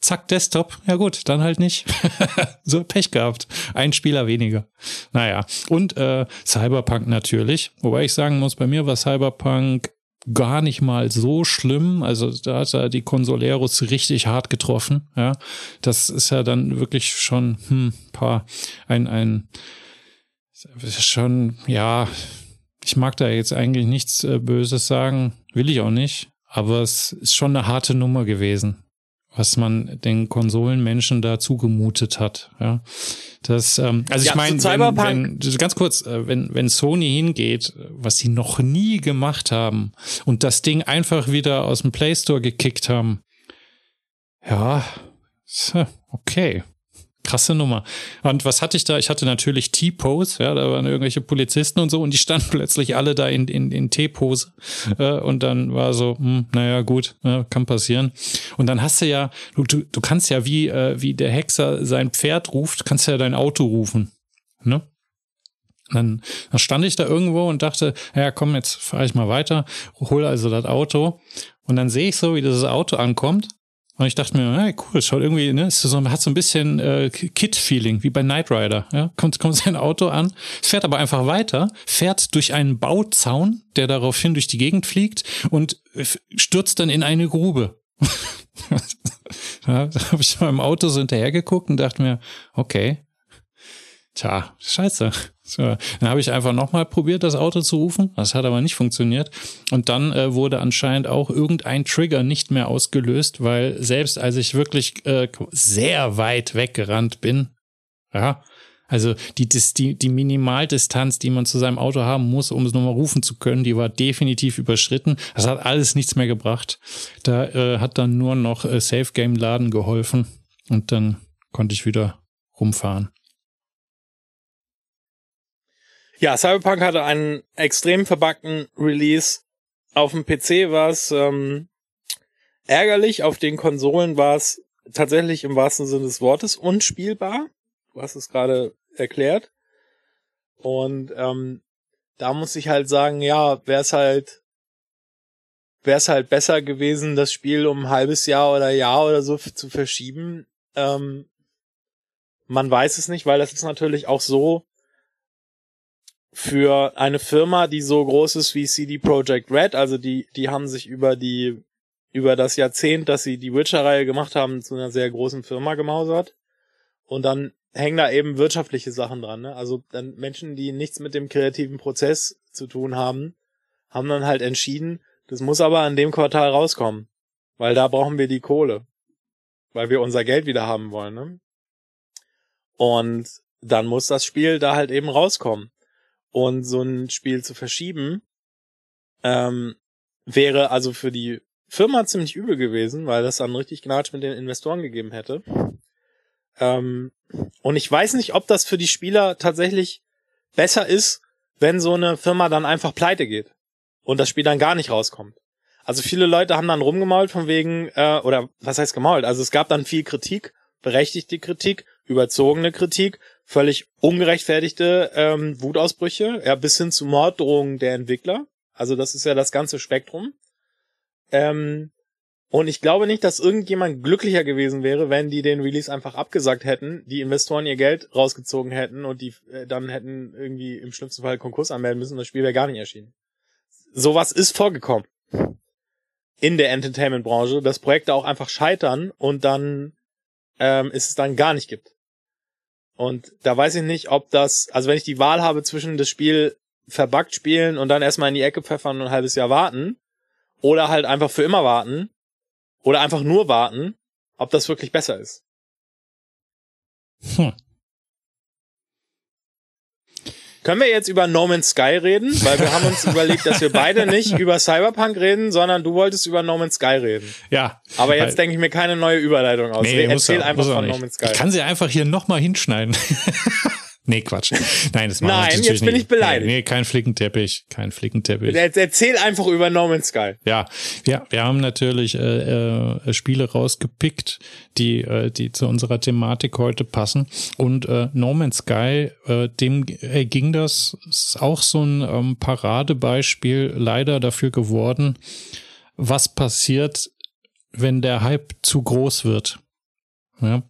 Zack, Desktop. Ja gut, dann halt nicht. so Pech gehabt. Ein Spieler weniger. Naja. Und äh, Cyberpunk natürlich. Wobei ich sagen muss, bei mir war Cyberpunk gar nicht mal so schlimm. Also da hat er die Consoleros richtig hart getroffen. Ja, das ist ja dann wirklich schon hm, paar ein ein schon ja. Ich mag da jetzt eigentlich nichts äh, Böses sagen, will ich auch nicht. Aber es ist schon eine harte Nummer gewesen. Was man den Konsolenmenschen da zugemutet hat. Ja, das, ähm, also ja, ich meine, wenn, wenn, ganz kurz, äh, wenn wenn Sony hingeht, was sie noch nie gemacht haben und das Ding einfach wieder aus dem Play Store gekickt haben, ja, okay krasse Nummer. Und was hatte ich da? Ich hatte natürlich T-Pose, ja, da waren irgendwelche Polizisten und so und die standen plötzlich alle da in, in, in T-Pose. Äh, und dann war so, hm, naja, gut, ja, kann passieren. Und dann hast du ja, du, du, du kannst ja wie, äh, wie der Hexer sein Pferd ruft, kannst ja dein Auto rufen. Ne? Dann, dann stand ich da irgendwo und dachte, ja komm, jetzt fahre ich mal weiter, hole also das Auto und dann sehe ich so, wie dieses Auto ankommt und ich dachte mir, hey, cool, schaut irgendwie, ne, ist so, hat so ein bisschen äh, Kid-Feeling, wie bei Knight Rider. Ja? Kommt, kommt sein Auto an, fährt aber einfach weiter, fährt durch einen Bauzaun, der daraufhin durch die Gegend fliegt und stürzt dann in eine Grube. da habe ich im Auto so hinterher geguckt und dachte mir, okay, tja, scheiße. So, dann habe ich einfach nochmal probiert, das Auto zu rufen. Das hat aber nicht funktioniert. Und dann äh, wurde anscheinend auch irgendein Trigger nicht mehr ausgelöst, weil selbst als ich wirklich äh, sehr weit weggerannt bin, ja, also die, die, die Minimaldistanz, die man zu seinem Auto haben muss, um es nochmal rufen zu können, die war definitiv überschritten. Das hat alles nichts mehr gebracht. Da äh, hat dann nur noch äh, Safe Game Laden geholfen und dann konnte ich wieder rumfahren. Ja, Cyberpunk hatte einen extrem verbackten Release. Auf dem PC war es ähm, ärgerlich, auf den Konsolen war es tatsächlich im wahrsten Sinne des Wortes unspielbar. Du hast es gerade erklärt. Und ähm, da muss ich halt sagen, ja, wäre es halt wäre es halt besser gewesen, das Spiel um ein halbes Jahr oder Jahr oder so zu verschieben. Ähm, man weiß es nicht, weil das ist natürlich auch so, für eine Firma, die so groß ist wie CD Projekt Red, also die, die haben sich über die, über das Jahrzehnt, dass sie die Witcher-Reihe gemacht haben, zu einer sehr großen Firma gemausert. Und dann hängen da eben wirtschaftliche Sachen dran, ne? Also dann Menschen, die nichts mit dem kreativen Prozess zu tun haben, haben dann halt entschieden, das muss aber an dem Quartal rauskommen. Weil da brauchen wir die Kohle. Weil wir unser Geld wieder haben wollen, ne? Und dann muss das Spiel da halt eben rauskommen. Und so ein Spiel zu verschieben, ähm, wäre also für die Firma ziemlich übel gewesen, weil das dann richtig Gnatsch mit den Investoren gegeben hätte. Ähm, und ich weiß nicht, ob das für die Spieler tatsächlich besser ist, wenn so eine Firma dann einfach pleite geht und das Spiel dann gar nicht rauskommt. Also viele Leute haben dann rumgemault von wegen, äh, oder was heißt gemault? Also es gab dann viel Kritik, berechtigte Kritik, überzogene Kritik völlig ungerechtfertigte ähm, Wutausbrüche, ja, bis hin zu Morddrohungen der Entwickler. Also das ist ja das ganze Spektrum. Ähm, und ich glaube nicht, dass irgendjemand glücklicher gewesen wäre, wenn die den Release einfach abgesagt hätten, die Investoren ihr Geld rausgezogen hätten und die äh, dann hätten irgendwie im schlimmsten Fall Konkurs anmelden müssen und das Spiel wäre gar nicht erschienen. Sowas ist vorgekommen. In der Entertainment-Branche, dass Projekte auch einfach scheitern und dann ähm, ist es dann gar nicht gibt. Und da weiß ich nicht, ob das, also wenn ich die Wahl habe zwischen das Spiel verbuggt spielen und dann erstmal in die Ecke pfeffern und ein halbes Jahr warten, oder halt einfach für immer warten, oder einfach nur warten, ob das wirklich besser ist. Hm. Können wir jetzt über No Man's Sky reden? Weil wir haben uns überlegt, dass wir beide nicht über Cyberpunk reden, sondern du wolltest über No Man's Sky reden. Ja. Aber jetzt denke ich mir keine neue Überleitung aus. Nee, Erzähl auch, einfach von No Man's Sky. Ich kann sie einfach hier nochmal hinschneiden. Nee, Quatsch. Nein, das Nein, jetzt bin nicht. ich beleidigt. Nee, kein Flickenteppich, kein Flickenteppich. Erzähl einfach über No Man's Sky. Ja, wir, wir haben natürlich äh, äh, Spiele rausgepickt, die, äh, die zu unserer Thematik heute passen. Und äh, No Man's Sky, äh, dem äh, ging das, ist auch so ein ähm, Paradebeispiel leider dafür geworden, was passiert, wenn der Hype zu groß wird. Ja,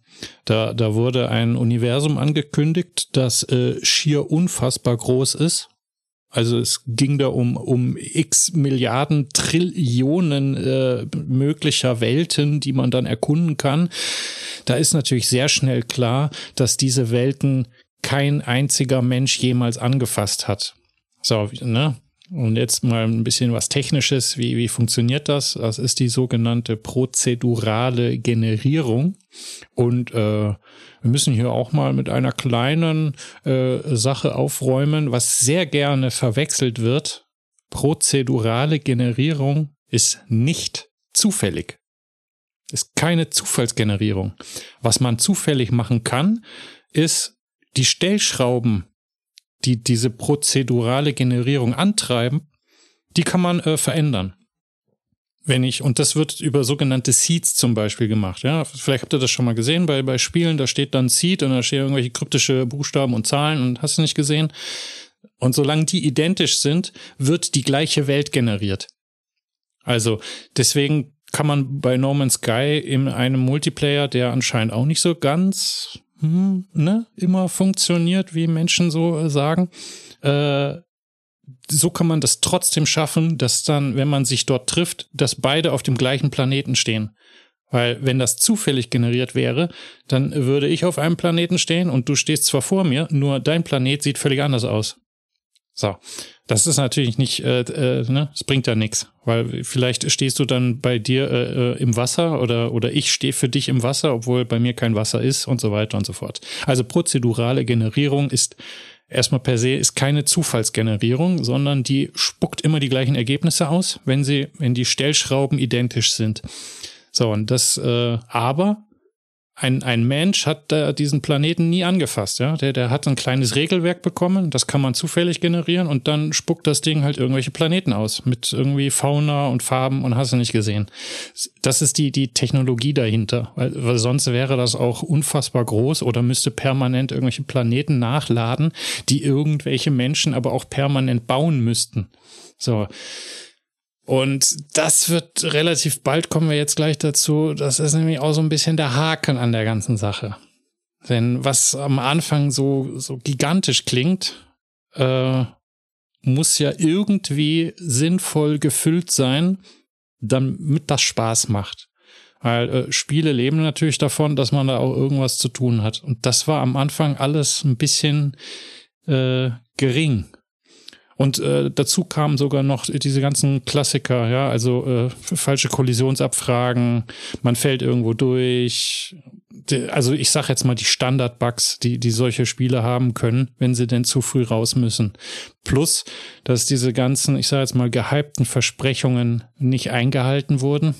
da, da wurde ein Universum angekündigt, das äh, schier unfassbar groß ist. Also es ging da um, um x Milliarden, Trillionen äh, möglicher Welten, die man dann erkunden kann. Da ist natürlich sehr schnell klar, dass diese Welten kein einziger Mensch jemals angefasst hat. So, ne? Und jetzt mal ein bisschen was Technisches. Wie, wie funktioniert das? Das ist die sogenannte prozedurale Generierung. Und äh, wir müssen hier auch mal mit einer kleinen äh, Sache aufräumen, was sehr gerne verwechselt wird. Prozedurale Generierung ist nicht zufällig. Ist keine Zufallsgenerierung. Was man zufällig machen kann, ist die Stellschrauben die diese prozedurale Generierung antreiben, die kann man äh, verändern. Wenn ich, und das wird über sogenannte Seeds zum Beispiel gemacht, ja. Vielleicht habt ihr das schon mal gesehen bei, bei Spielen, da steht dann Seed und da stehen irgendwelche kryptische Buchstaben und Zahlen und hast du nicht gesehen. Und solange die identisch sind, wird die gleiche Welt generiert. Also, deswegen kann man bei No Man's Sky in einem Multiplayer, der anscheinend auch nicht so ganz hm, ne, immer funktioniert, wie Menschen so äh, sagen. Äh, so kann man das trotzdem schaffen, dass dann, wenn man sich dort trifft, dass beide auf dem gleichen Planeten stehen. Weil wenn das zufällig generiert wäre, dann würde ich auf einem Planeten stehen und du stehst zwar vor mir, nur dein Planet sieht völlig anders aus. So, das ist natürlich nicht, äh, äh, ne, es bringt ja nichts, weil vielleicht stehst du dann bei dir äh, äh, im Wasser oder oder ich stehe für dich im Wasser, obwohl bei mir kein Wasser ist und so weiter und so fort. Also prozedurale Generierung ist erstmal per se ist keine Zufallsgenerierung, sondern die spuckt immer die gleichen Ergebnisse aus, wenn sie wenn die Stellschrauben identisch sind. So und das äh, aber ein, ein Mensch hat äh, diesen Planeten nie angefasst, ja. Der, der hat ein kleines Regelwerk bekommen, das kann man zufällig generieren und dann spuckt das Ding halt irgendwelche Planeten aus mit irgendwie Fauna und Farben und hast du nicht gesehen. Das ist die, die Technologie dahinter, weil, weil sonst wäre das auch unfassbar groß oder müsste permanent irgendwelche Planeten nachladen, die irgendwelche Menschen aber auch permanent bauen müssten. So. Und das wird relativ bald, kommen wir jetzt gleich dazu, das ist nämlich auch so ein bisschen der Haken an der ganzen Sache. Denn was am Anfang so, so gigantisch klingt, äh, muss ja irgendwie sinnvoll gefüllt sein, damit das Spaß macht. Weil äh, Spiele leben natürlich davon, dass man da auch irgendwas zu tun hat. Und das war am Anfang alles ein bisschen äh, gering. Und äh, dazu kamen sogar noch diese ganzen Klassiker, ja, also äh, falsche Kollisionsabfragen, man fällt irgendwo durch. Also ich sag jetzt mal die Standard-Bugs, die, die solche Spiele haben können, wenn sie denn zu früh raus müssen. Plus, dass diese ganzen, ich sage jetzt mal, gehypten Versprechungen nicht eingehalten wurden.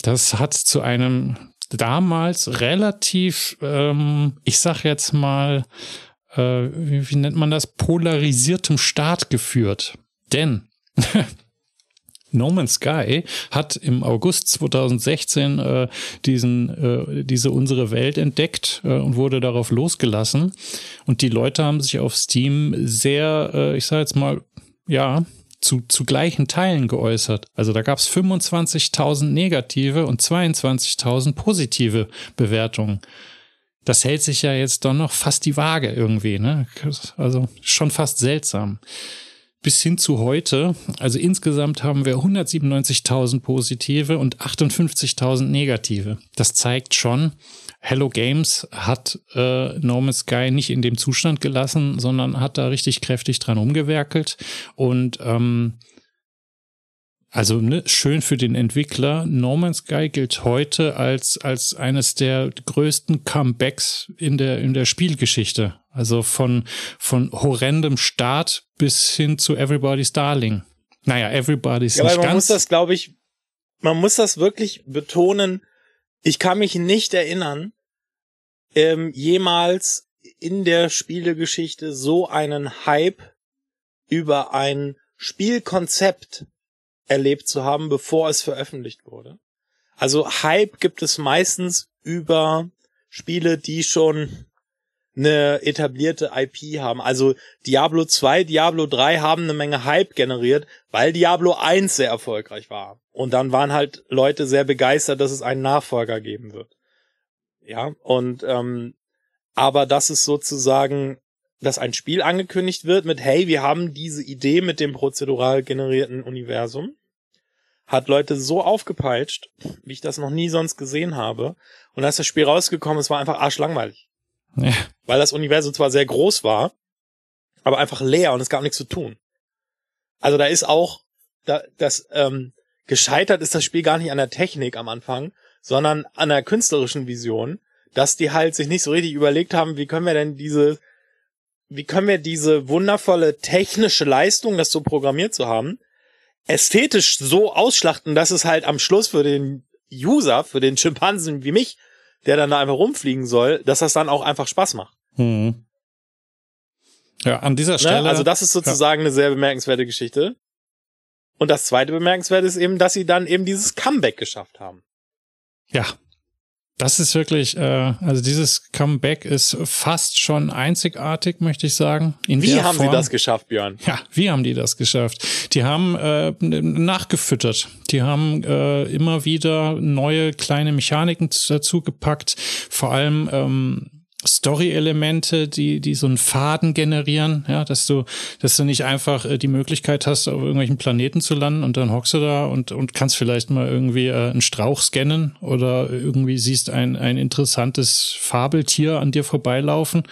Das hat zu einem damals relativ, ähm, ich sag jetzt mal, äh, wie, wie nennt man das, polarisiertem Staat geführt. Denn No Man's Sky hat im August 2016 äh, diesen, äh, diese unsere Welt entdeckt äh, und wurde darauf losgelassen. Und die Leute haben sich auf Steam sehr, äh, ich sage jetzt mal, ja, zu, zu gleichen Teilen geäußert. Also da gab es 25.000 negative und 22.000 positive Bewertungen das hält sich ja jetzt doch noch fast die Waage irgendwie, ne? Also schon fast seltsam. Bis hin zu heute, also insgesamt haben wir 197.000 positive und 58.000 negative. Das zeigt schon, Hello Games hat äh, No Man's Sky nicht in dem Zustand gelassen, sondern hat da richtig kräftig dran umgewerkelt und ähm, also ne, schön für den Entwickler. No Man's Sky gilt heute als als eines der größten Comebacks in der in der Spielgeschichte. Also von von horrendem Start bis hin zu Everybody's Darling. Naja, Everybody's ja, nicht man ganz. muss das, glaube ich, man muss das wirklich betonen. Ich kann mich nicht erinnern, ähm, jemals in der Spielegeschichte so einen Hype über ein Spielkonzept erlebt zu haben, bevor es veröffentlicht wurde. Also Hype gibt es meistens über Spiele, die schon eine etablierte IP haben. Also Diablo 2, Diablo 3 haben eine Menge Hype generiert, weil Diablo 1 sehr erfolgreich war. Und dann waren halt Leute sehr begeistert, dass es einen Nachfolger geben wird. Ja, und ähm, aber das ist sozusagen dass ein Spiel angekündigt wird mit, hey, wir haben diese Idee mit dem prozedural generierten Universum, hat Leute so aufgepeitscht, wie ich das noch nie sonst gesehen habe. Und als das Spiel rausgekommen ist, war einfach arschlangweilig. Ja. Weil das Universum zwar sehr groß war, aber einfach leer und es gab nichts zu tun. Also da ist auch, da, das, ähm, gescheitert ist das Spiel gar nicht an der Technik am Anfang, sondern an der künstlerischen Vision, dass die halt sich nicht so richtig überlegt haben, wie können wir denn diese, wie können wir diese wundervolle technische Leistung, das so programmiert zu haben, ästhetisch so ausschlachten, dass es halt am Schluss für den User, für den Schimpansen wie mich, der dann da einfach rumfliegen soll, dass das dann auch einfach Spaß macht. Hm. Ja, an dieser ne? Stelle. Ne? Also das ist sozusagen ja. eine sehr bemerkenswerte Geschichte. Und das zweite bemerkenswerte ist eben, dass sie dann eben dieses Comeback geschafft haben. Ja, das ist wirklich, äh, also dieses Comeback ist fast schon einzigartig, möchte ich sagen. In wie haben Form. sie das geschafft, Björn? Ja, wie haben die das geschafft? Die haben äh, nachgefüttert. Die haben äh, immer wieder neue kleine Mechaniken dazu gepackt. Vor allem ähm, Story-Elemente, die, die so einen Faden generieren, ja, dass du, dass du nicht einfach äh, die Möglichkeit hast, auf irgendwelchen Planeten zu landen und dann hockst du da und, und kannst vielleicht mal irgendwie äh, einen Strauch scannen oder irgendwie siehst ein, ein interessantes Fabeltier an dir vorbeilaufen.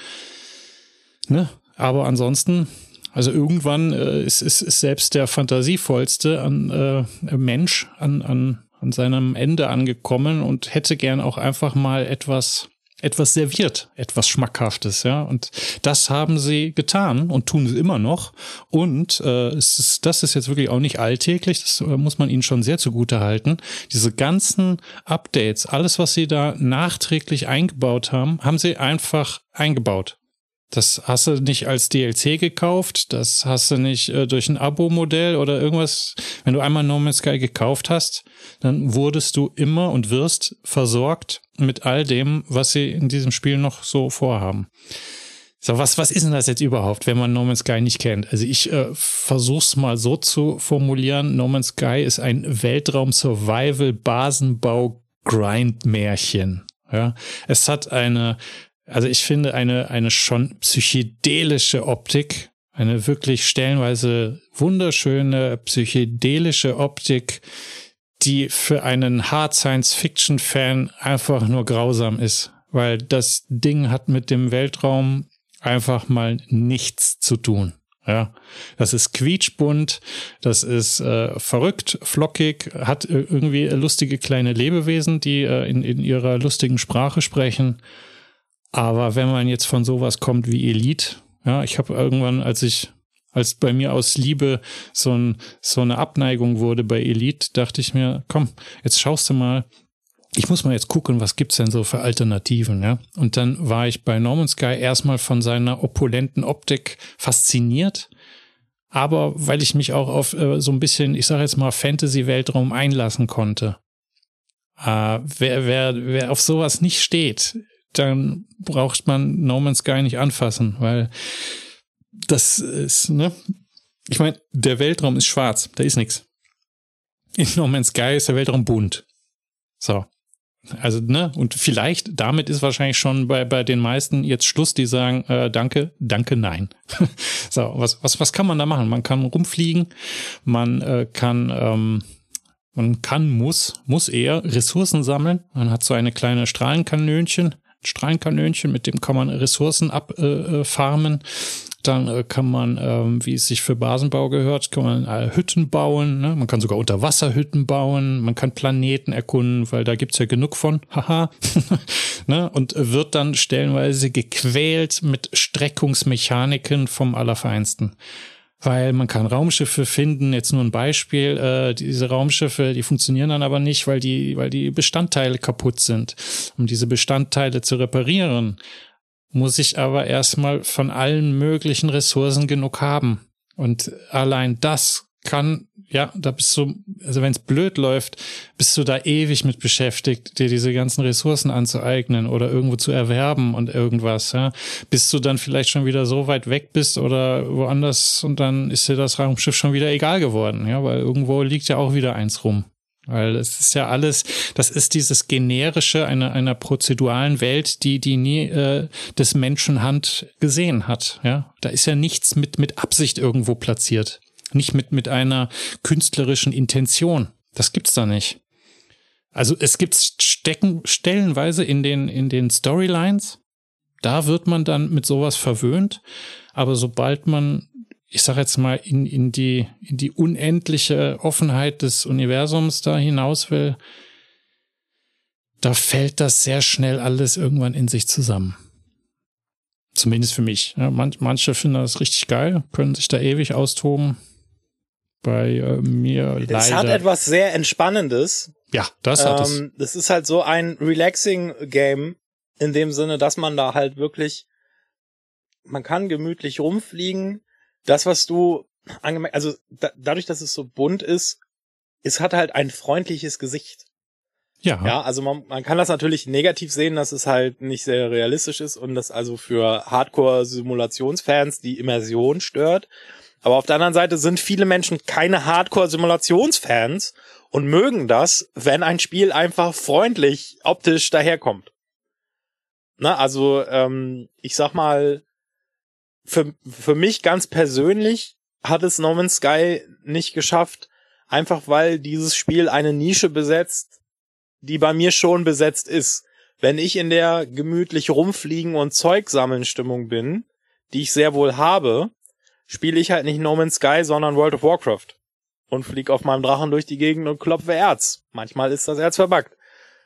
Ne? Aber ansonsten, also irgendwann äh, ist, ist, ist selbst der fantasievollste an, äh, Mensch an, an, an seinem Ende angekommen und hätte gern auch einfach mal etwas etwas serviert, etwas Schmackhaftes, ja. Und das haben sie getan und tun sie immer noch. Und äh, es ist, das ist jetzt wirklich auch nicht alltäglich, das äh, muss man ihnen schon sehr zugute halten. Diese ganzen Updates, alles, was sie da nachträglich eingebaut haben, haben sie einfach eingebaut. Das hast du nicht als DLC gekauft, das hast du nicht äh, durch ein Abo-Modell oder irgendwas. Wenn du einmal No Man's Sky gekauft hast, dann wurdest du immer und wirst versorgt mit all dem, was sie in diesem Spiel noch so vorhaben. So, was, was ist denn das jetzt überhaupt, wenn man No Man's Sky nicht kennt? Also ich äh, versuch's mal so zu formulieren. No Man's Sky ist ein Weltraum-Survival-Basenbau-Grind-Märchen. Ja, es hat eine also ich finde eine, eine schon psychedelische Optik, eine wirklich stellenweise wunderschöne psychedelische Optik, die für einen Hard Science Fiction Fan einfach nur grausam ist, weil das Ding hat mit dem Weltraum einfach mal nichts zu tun. Ja, das ist quietschbunt, das ist äh, verrückt, flockig, hat irgendwie lustige kleine Lebewesen, die äh, in, in ihrer lustigen Sprache sprechen aber wenn man jetzt von sowas kommt wie Elite, ja, ich habe irgendwann, als ich, als bei mir aus Liebe so, ein, so eine Abneigung wurde bei Elite, dachte ich mir, komm, jetzt schaust du mal, ich muss mal jetzt gucken, was gibt's denn so für Alternativen, ja? Und dann war ich bei Norman Sky erstmal von seiner opulenten Optik fasziniert, aber weil ich mich auch auf äh, so ein bisschen, ich sage jetzt mal Fantasy-Weltraum einlassen konnte. Äh, wer, wer, wer auf sowas nicht steht, dann braucht man No Man's Sky nicht anfassen, weil das ist, ne? Ich meine, der Weltraum ist schwarz, da ist nichts. In No Man's Sky ist der Weltraum bunt. So. Also, ne, und vielleicht, damit ist wahrscheinlich schon bei, bei den meisten jetzt Schluss, die sagen, äh, danke, danke, nein. so, was, was, was kann man da machen? Man kann rumfliegen, man äh, kann, ähm, man kann, muss, muss eher Ressourcen sammeln. Man hat so eine kleine Strahlenkanönchen, Strahlenkanönchen, mit dem kann man Ressourcen abfarmen. Äh, äh dann äh, kann man, ähm, wie es sich für Basenbau gehört, kann man Hütten bauen. Ne? Man kann sogar Unterwasserhütten bauen. Man kann Planeten erkunden, weil da gibt's ja genug von. Haha. ne? Und wird dann stellenweise gequält mit Streckungsmechaniken vom Allerfeinsten weil man kann Raumschiffe finden. Jetzt nur ein Beispiel: äh, Diese Raumschiffe, die funktionieren dann aber nicht, weil die, weil die Bestandteile kaputt sind. Um diese Bestandteile zu reparieren, muss ich aber erstmal von allen möglichen Ressourcen genug haben. Und allein das kann, ja, da bist du, also wenn es blöd läuft, bist du da ewig mit beschäftigt, dir diese ganzen Ressourcen anzueignen oder irgendwo zu erwerben und irgendwas, ja. Bis du dann vielleicht schon wieder so weit weg bist oder woanders und dann ist dir das Raumschiff schon wieder egal geworden, ja, weil irgendwo liegt ja auch wieder eins rum. Weil es ist ja alles, das ist dieses generische einer, einer prozeduralen Welt, die, die nie äh, des Menschen Hand gesehen hat. Ja, da ist ja nichts mit, mit Absicht irgendwo platziert. Nicht mit, mit einer künstlerischen Intention. Das gibt's da nicht. Also es gibt Stecken stellenweise in den, in den Storylines. Da wird man dann mit sowas verwöhnt. Aber sobald man ich sag jetzt mal, in, in, die, in die unendliche Offenheit des Universums da hinaus will, da fällt das sehr schnell alles irgendwann in sich zusammen. Zumindest für mich. Ja, manch, manche finden das richtig geil, können sich da ewig austoben. Bei äh, mir leider. Es hat etwas sehr Entspannendes. Ja, das hat es. Ähm, das ist halt so ein relaxing Game in dem Sinne, dass man da halt wirklich, man kann gemütlich rumfliegen. Das, was du angemerkt, also da, dadurch, dass es so bunt ist, es hat halt ein freundliches Gesicht. Ja. Ja, also man, man kann das natürlich negativ sehen, dass es halt nicht sehr realistisch ist und das also für Hardcore-Simulationsfans die Immersion stört. Aber auf der anderen Seite sind viele Menschen keine Hardcore-Simulationsfans und mögen das, wenn ein Spiel einfach freundlich optisch daherkommt. Na, also ähm, ich sag mal, für, für mich ganz persönlich hat es No Man's Sky nicht geschafft, einfach weil dieses Spiel eine Nische besetzt, die bei mir schon besetzt ist. Wenn ich in der gemütlich rumfliegen und Zeug sammeln Stimmung bin, die ich sehr wohl habe, spiele ich halt nicht No Man's Sky, sondern World of Warcraft. Und flieg auf meinem Drachen durch die Gegend und klopfe Erz. Manchmal ist das Erz verbackt.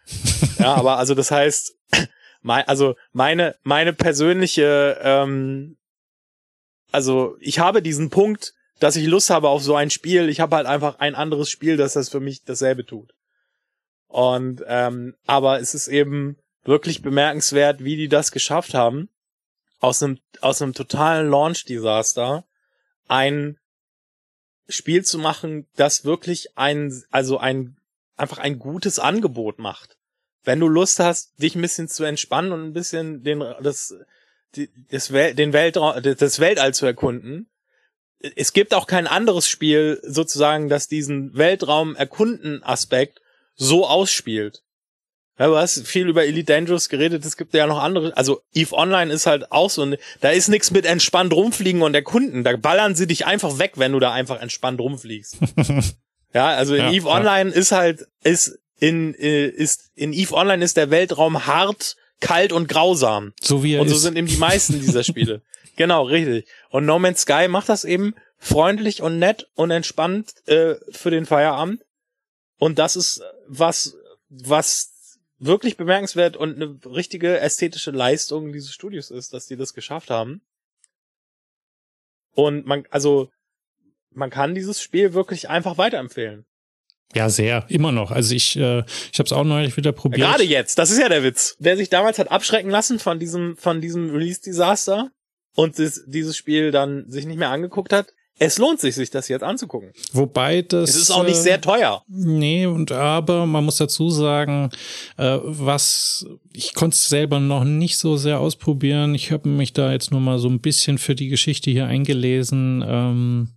ja, aber also das heißt, mein, also meine, meine persönliche, ähm, also ich habe diesen Punkt, dass ich Lust habe auf so ein Spiel. Ich habe halt einfach ein anderes Spiel, das das für mich dasselbe tut. Und ähm, aber es ist eben wirklich bemerkenswert, wie die das geschafft haben, aus einem aus einem totalen Launch-Desaster ein Spiel zu machen, das wirklich ein also ein einfach ein gutes Angebot macht. Wenn du Lust hast, dich ein bisschen zu entspannen und ein bisschen den das das Wel den Weltraum das Weltall zu erkunden. Es gibt auch kein anderes Spiel sozusagen, das diesen Weltraum erkunden Aspekt so ausspielt. Ja, du hast viel über Elite Dangerous geredet, es gibt ja noch andere, also EVE Online ist halt auch so, da ist nichts mit entspannt rumfliegen und erkunden, da ballern sie dich einfach weg, wenn du da einfach entspannt rumfliegst. ja, also in ja, EVE ja. Online ist halt, ist in, äh, ist, in EVE Online ist der Weltraum hart, kalt und grausam. So wie er Und so ist. sind eben die meisten dieser Spiele. genau, richtig. Und No Man's Sky macht das eben freundlich und nett und entspannt äh, für den Feierabend. Und das ist was, was wirklich bemerkenswert und eine richtige ästhetische Leistung dieses Studios ist, dass die das geschafft haben. Und man, also, man kann dieses Spiel wirklich einfach weiterempfehlen. Ja, sehr, immer noch. Also ich, äh, ich habe es auch neulich wieder probiert. Gerade jetzt, das ist ja der Witz. Wer sich damals hat abschrecken lassen von diesem, von diesem Release-Desaster und das, dieses Spiel dann sich nicht mehr angeguckt hat, es lohnt sich, sich das jetzt anzugucken. Wobei das. Es ist auch nicht sehr teuer. Nee, und aber man muss dazu sagen, äh, was ich konnte es selber noch nicht so sehr ausprobieren. Ich habe mich da jetzt nur mal so ein bisschen für die Geschichte hier eingelesen. Ähm,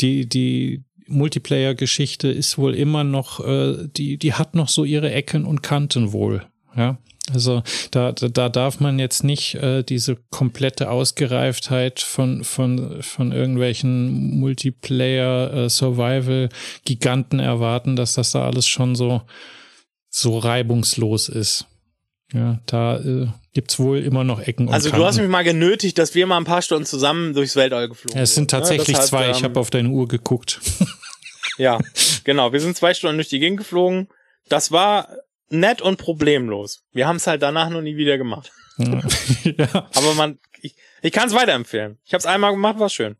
die, die Multiplayer-Geschichte ist wohl immer noch, äh, die, die hat noch so ihre Ecken und Kanten wohl. Ja, also da, da, da darf man jetzt nicht äh, diese komplette Ausgereiftheit von, von, von irgendwelchen Multiplayer-Survival-Giganten äh, erwarten, dass das da alles schon so, so reibungslos ist. Ja, da äh, gibt's wohl immer noch Ecken und Also Kanten. du hast mich mal genötigt, dass wir mal ein paar Stunden zusammen durchs Weltall geflogen ja, Es sind sind, ne? tatsächlich Deshalb, zwei. ich ähm, habe auf deine Uhr geguckt. Ja, genau. Wir sind zwei Stunden durch die Gegend geflogen. Das war nett und problemlos. Wir haben es halt danach noch nie wieder gemacht. ja. Aber man, ich, ich kann es weiterempfehlen. Ich habe es einmal gemacht, war schön.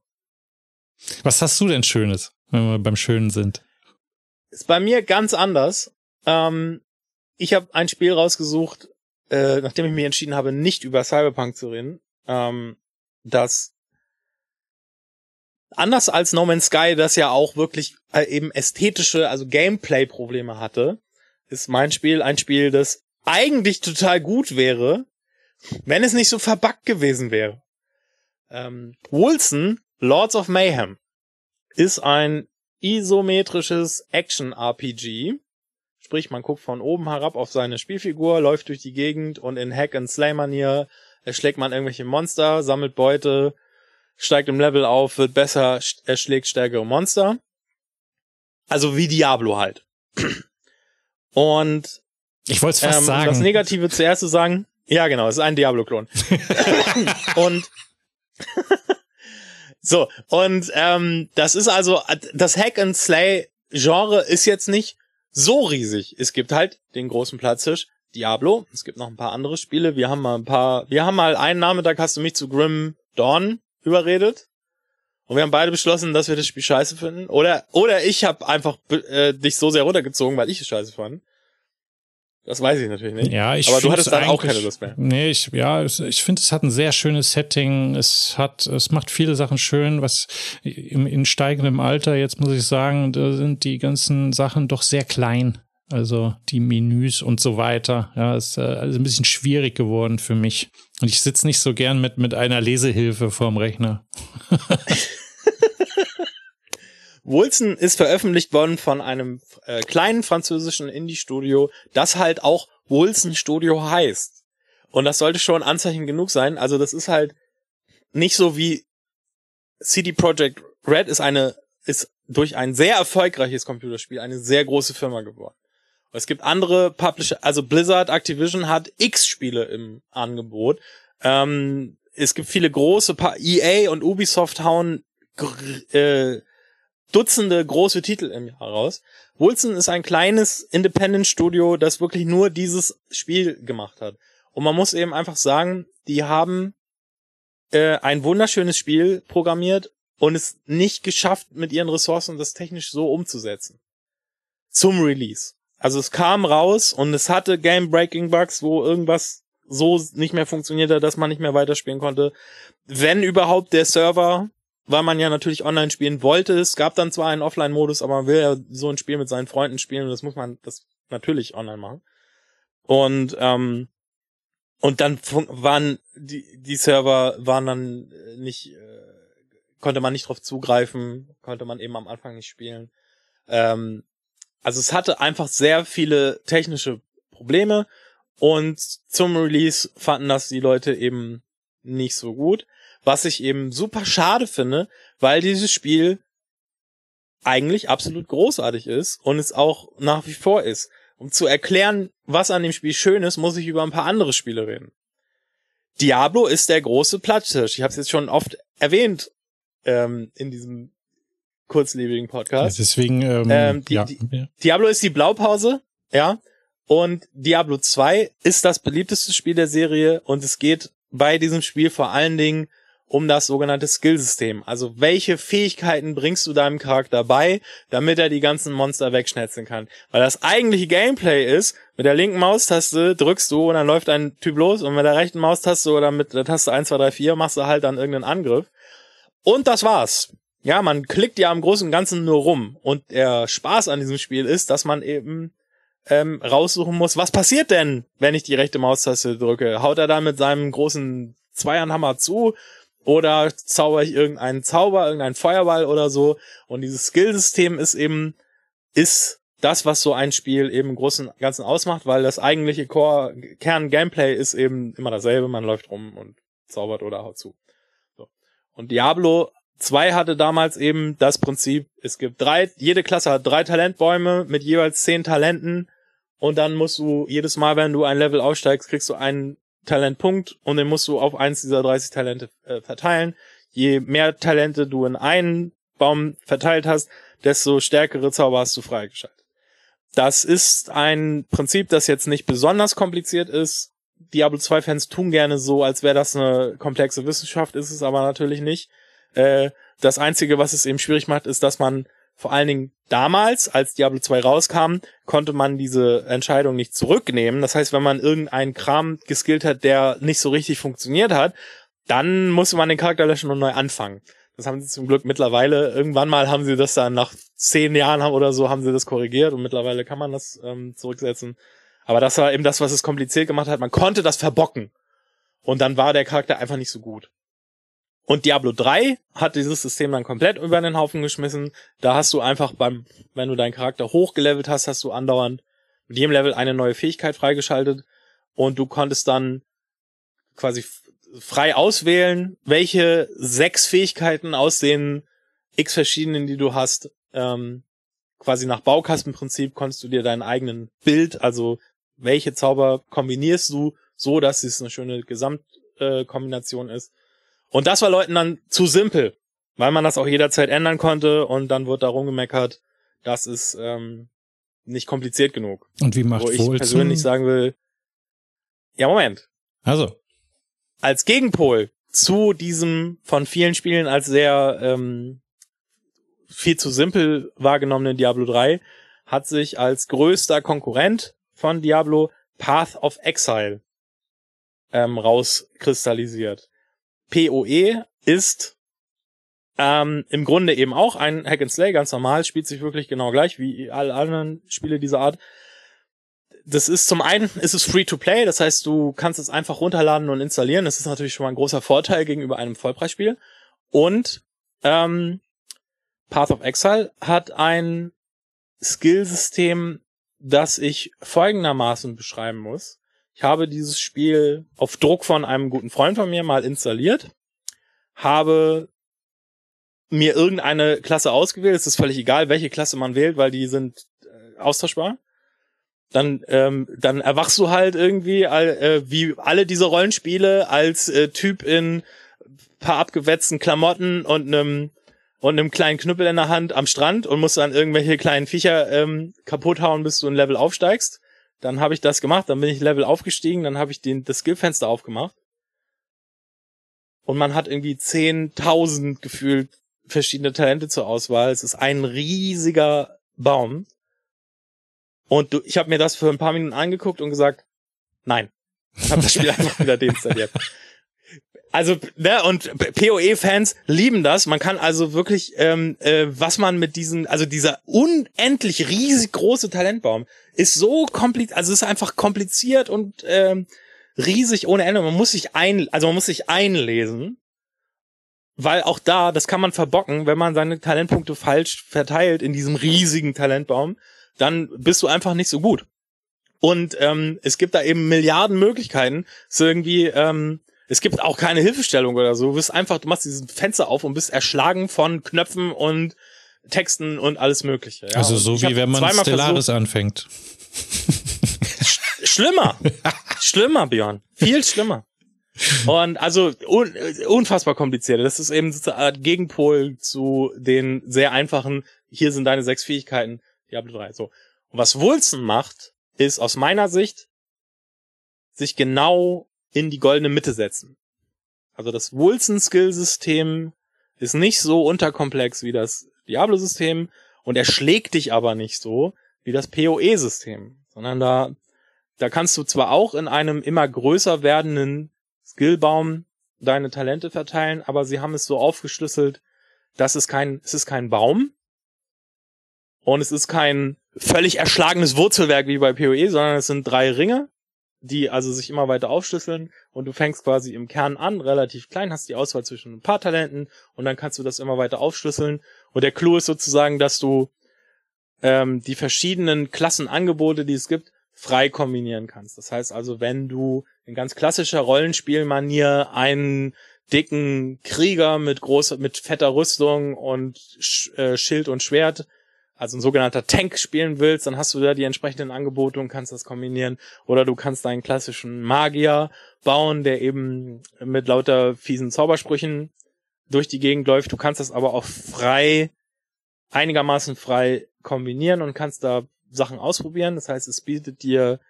Was hast du denn Schönes, wenn wir beim Schönen sind? Ist bei mir ganz anders. Ähm, ich habe ein Spiel rausgesucht, äh, nachdem ich mich entschieden habe, nicht über Cyberpunk zu reden, ähm, das anders als No Man's Sky, das ja auch wirklich äh, eben ästhetische, also Gameplay-Probleme hatte, ist mein Spiel ein Spiel, das eigentlich total gut wäre, wenn es nicht so verbuggt gewesen wäre. Ähm, Wilson, Lords of Mayhem, ist ein isometrisches Action-RPG. Sprich, man guckt von oben herab auf seine Spielfigur, läuft durch die Gegend und in Hack-and-Slay-Manier erschlägt man irgendwelche Monster, sammelt Beute, steigt im Level auf, wird besser, erschlägt stärkere Monster. Also wie Diablo halt. Und Ich wollte es fast ähm, sagen. das Negative zuerst zu sagen, ja genau, es ist ein Diablo-Klon. und So, und ähm, das ist also, das Hack and Slay Genre ist jetzt nicht so riesig. Es gibt halt den großen Platzhirsch Diablo. Es gibt noch ein paar andere Spiele. Wir haben mal ein paar, wir haben mal einen Nachmittag hast du mich zu Grim Dawn überredet. Und wir haben beide beschlossen, dass wir das Spiel scheiße finden. Oder, oder ich habe einfach äh, dich so sehr runtergezogen, weil ich es scheiße fand. Das weiß ich natürlich nicht. Ja, ich Aber du hattest dann auch keine Lust mehr. Nee, ich, ja, ich finde, es hat ein sehr schönes Setting. Es hat, es macht viele Sachen schön, was im, in steigendem Alter, jetzt muss ich sagen, da sind die ganzen Sachen doch sehr klein. Also die Menüs und so weiter. Ja, ist äh, also ein bisschen schwierig geworden für mich. Und ich sitze nicht so gern mit, mit einer Lesehilfe vorm Rechner. Wilson ist veröffentlicht worden von einem äh, kleinen französischen Indie-Studio, das halt auch Wilson Studio heißt. Und das sollte schon Anzeichen genug sein. Also das ist halt nicht so wie CD Projekt Red ist eine, ist durch ein sehr erfolgreiches Computerspiel eine sehr große Firma geworden. Es gibt andere Publisher, also Blizzard, Activision hat X Spiele im Angebot. Ähm, es gibt viele große, pa EA und Ubisoft hauen äh, Dutzende große Titel im Jahr raus. Wilson ist ein kleines Independent Studio, das wirklich nur dieses Spiel gemacht hat. Und man muss eben einfach sagen, die haben äh, ein wunderschönes Spiel programmiert und es nicht geschafft, mit ihren Ressourcen das technisch so umzusetzen. Zum Release. Also es kam raus und es hatte Game-Breaking-Bugs, wo irgendwas so nicht mehr funktionierte, dass man nicht mehr weiterspielen konnte. Wenn überhaupt der Server weil man ja natürlich online spielen wollte. Es gab dann zwar einen Offline-Modus, aber man will ja so ein Spiel mit seinen Freunden spielen und das muss man das natürlich online machen. Und ähm, und dann waren die die Server waren dann nicht äh, konnte man nicht drauf zugreifen, konnte man eben am Anfang nicht spielen. Ähm, also es hatte einfach sehr viele technische Probleme und zum Release fanden das die Leute eben nicht so gut. Was ich eben super schade finde, weil dieses Spiel eigentlich absolut großartig ist und es auch nach wie vor ist. Um zu erklären, was an dem Spiel schön ist, muss ich über ein paar andere Spiele reden. Diablo ist der große Platzhirsch. Ich habe es jetzt schon oft erwähnt ähm, in diesem kurzlebigen Podcast. Ja, deswegen, ähm, ähm, die, ja. die, Diablo ist die Blaupause, ja. Und Diablo 2 ist das beliebteste Spiel der Serie und es geht bei diesem Spiel vor allen Dingen um das sogenannte Skillsystem. Also welche Fähigkeiten bringst du deinem Charakter bei, damit er die ganzen Monster wegschnetzeln kann. Weil das eigentliche Gameplay ist, mit der linken Maustaste drückst du und dann läuft ein Typ los und mit der rechten Maustaste oder mit der Taste 1, 2, 3, 4 machst du halt dann irgendeinen Angriff. Und das war's. Ja, man klickt ja am Großen und Ganzen nur rum. Und der Spaß an diesem Spiel ist, dass man eben ähm, raussuchen muss, was passiert denn, wenn ich die rechte Maustaste drücke? Haut er da mit seinem großen Zweiernhammer zu oder zauber ich irgendeinen Zauber, irgendeinen Feuerball oder so. Und dieses Skillsystem ist eben, ist das, was so ein Spiel eben im Großen und Ganzen ausmacht, weil das eigentliche Core, Kern-Gameplay ist eben immer dasselbe. Man läuft rum und zaubert oder haut zu. So. Und Diablo 2 hatte damals eben das Prinzip, es gibt drei, jede Klasse hat drei Talentbäume mit jeweils zehn Talenten und dann musst du jedes Mal, wenn du ein Level aussteigst, kriegst du einen Talentpunkt und den musst du auf eins dieser 30 Talente äh, verteilen. Je mehr Talente du in einen Baum verteilt hast, desto stärkere Zauber hast du freigeschaltet. Das ist ein Prinzip, das jetzt nicht besonders kompliziert ist. Diablo 2 Fans tun gerne so, als wäre das eine komplexe Wissenschaft, ist es aber natürlich nicht. Äh, das einzige, was es eben schwierig macht, ist, dass man vor allen Dingen damals, als Diablo 2 rauskam, konnte man diese Entscheidung nicht zurücknehmen. Das heißt, wenn man irgendeinen Kram geskillt hat, der nicht so richtig funktioniert hat, dann musste man den Charakter löschen und neu anfangen. Das haben sie zum Glück mittlerweile, irgendwann mal haben sie das dann nach zehn Jahren oder so, haben sie das korrigiert und mittlerweile kann man das ähm, zurücksetzen. Aber das war eben das, was es kompliziert gemacht hat. Man konnte das verbocken. Und dann war der Charakter einfach nicht so gut. Und Diablo 3 hat dieses System dann komplett über den Haufen geschmissen. Da hast du einfach beim, wenn du deinen Charakter hochgelevelt hast, hast du andauernd mit jedem Level eine neue Fähigkeit freigeschaltet und du konntest dann quasi frei auswählen, welche sechs Fähigkeiten aus den x verschiedenen, die du hast, ähm, quasi nach Baukastenprinzip konntest du dir deinen eigenen Bild, also welche Zauber kombinierst du so, dass es eine schöne Gesamtkombination äh, ist und das war Leuten dann zu simpel. Weil man das auch jederzeit ändern konnte und dann wird da rumgemeckert, das ist ähm, nicht kompliziert genug. Und wie macht Wo ich Wolzen? persönlich sagen will, ja Moment, Also, als Gegenpol zu diesem von vielen Spielen als sehr ähm, viel zu simpel wahrgenommenen Diablo 3 hat sich als größter Konkurrent von Diablo Path of Exile ähm, rauskristallisiert. PoE ist ähm, im Grunde eben auch ein Hack and Slay, ganz normal, spielt sich wirklich genau gleich wie alle anderen Spiele dieser Art. Das ist zum einen ist es free to play, das heißt, du kannst es einfach runterladen und installieren. Das ist natürlich schon mal ein großer Vorteil gegenüber einem Vollpreisspiel. Und ähm, Path of Exile hat ein Skillsystem, das ich folgendermaßen beschreiben muss. Ich habe dieses Spiel auf Druck von einem guten Freund von mir mal installiert, habe mir irgendeine Klasse ausgewählt. Es ist völlig egal, welche Klasse man wählt, weil die sind äh, austauschbar. Dann, ähm, dann erwachst du halt irgendwie, all, äh, wie alle diese Rollenspiele, als äh, Typ in paar abgewetzten Klamotten und einem und einem kleinen Knüppel in der Hand am Strand und musst dann irgendwelche kleinen Viecher ähm, kaputt hauen, bis du ein Level aufsteigst. Dann habe ich das gemacht, dann bin ich Level aufgestiegen, dann habe ich den, das Skillfenster aufgemacht. Und man hat irgendwie 10.000 gefühlt verschiedene Talente zur Auswahl. Es ist ein riesiger Baum. Und du, ich habe mir das für ein paar Minuten angeguckt und gesagt, nein. Ich habe das Spiel einfach wieder deinstalliert. Also, ne, und PoE-Fans lieben das. Man kann also wirklich, ähm, äh, was man mit diesen, also dieser unendlich riesig große Talentbaum ist so kompliziert, also ist einfach kompliziert und ähm, riesig ohne Ende. Man muss sich ein, also man muss sich einlesen, weil auch da, das kann man verbocken, wenn man seine Talentpunkte falsch verteilt in diesem riesigen Talentbaum, dann bist du einfach nicht so gut. Und ähm, es gibt da eben Milliarden Möglichkeiten, so irgendwie ähm, es gibt auch keine Hilfestellung oder so. Du bist einfach, du machst dieses Fenster auf und bist erschlagen von Knöpfen und Texten und alles Mögliche. Ja. also so wie wenn man Stellaris versucht- anfängt. Schlimmer. schlimmer, Björn. Viel schlimmer. Und also un unfassbar kompliziert. Das ist eben so eine Art Gegenpol zu den sehr einfachen, hier sind deine sechs Fähigkeiten, Diablo 3. So. Und was Wulzen macht, ist aus meiner Sicht, sich genau in die goldene Mitte setzen. Also das Wulzen-Skill-System ist nicht so unterkomplex wie das Diablo-System und er schlägt dich aber nicht so wie das PoE-System, sondern da, da kannst du zwar auch in einem immer größer werdenden Skillbaum deine Talente verteilen, aber sie haben es so aufgeschlüsselt, dass es kein, es ist kein Baum und es ist kein völlig erschlagenes Wurzelwerk wie bei PoE, sondern es sind drei Ringe, die also sich immer weiter aufschlüsseln und du fängst quasi im Kern an, relativ klein, hast die Auswahl zwischen ein paar Talenten und dann kannst du das immer weiter aufschlüsseln. Und der Clou ist sozusagen, dass du ähm, die verschiedenen Klassenangebote, die es gibt, frei kombinieren kannst. Das heißt also, wenn du in ganz klassischer Rollenspielmanier einen dicken Krieger mit großer, mit fetter Rüstung und Sch äh, Schild und Schwert also ein sogenannter Tank spielen willst, dann hast du da die entsprechenden Angebote und kannst das kombinieren. Oder du kannst deinen klassischen Magier bauen, der eben mit lauter fiesen Zaubersprüchen durch die Gegend läuft. Du kannst das aber auch frei, einigermaßen frei kombinieren und kannst da Sachen ausprobieren. Das heißt, es bietet dir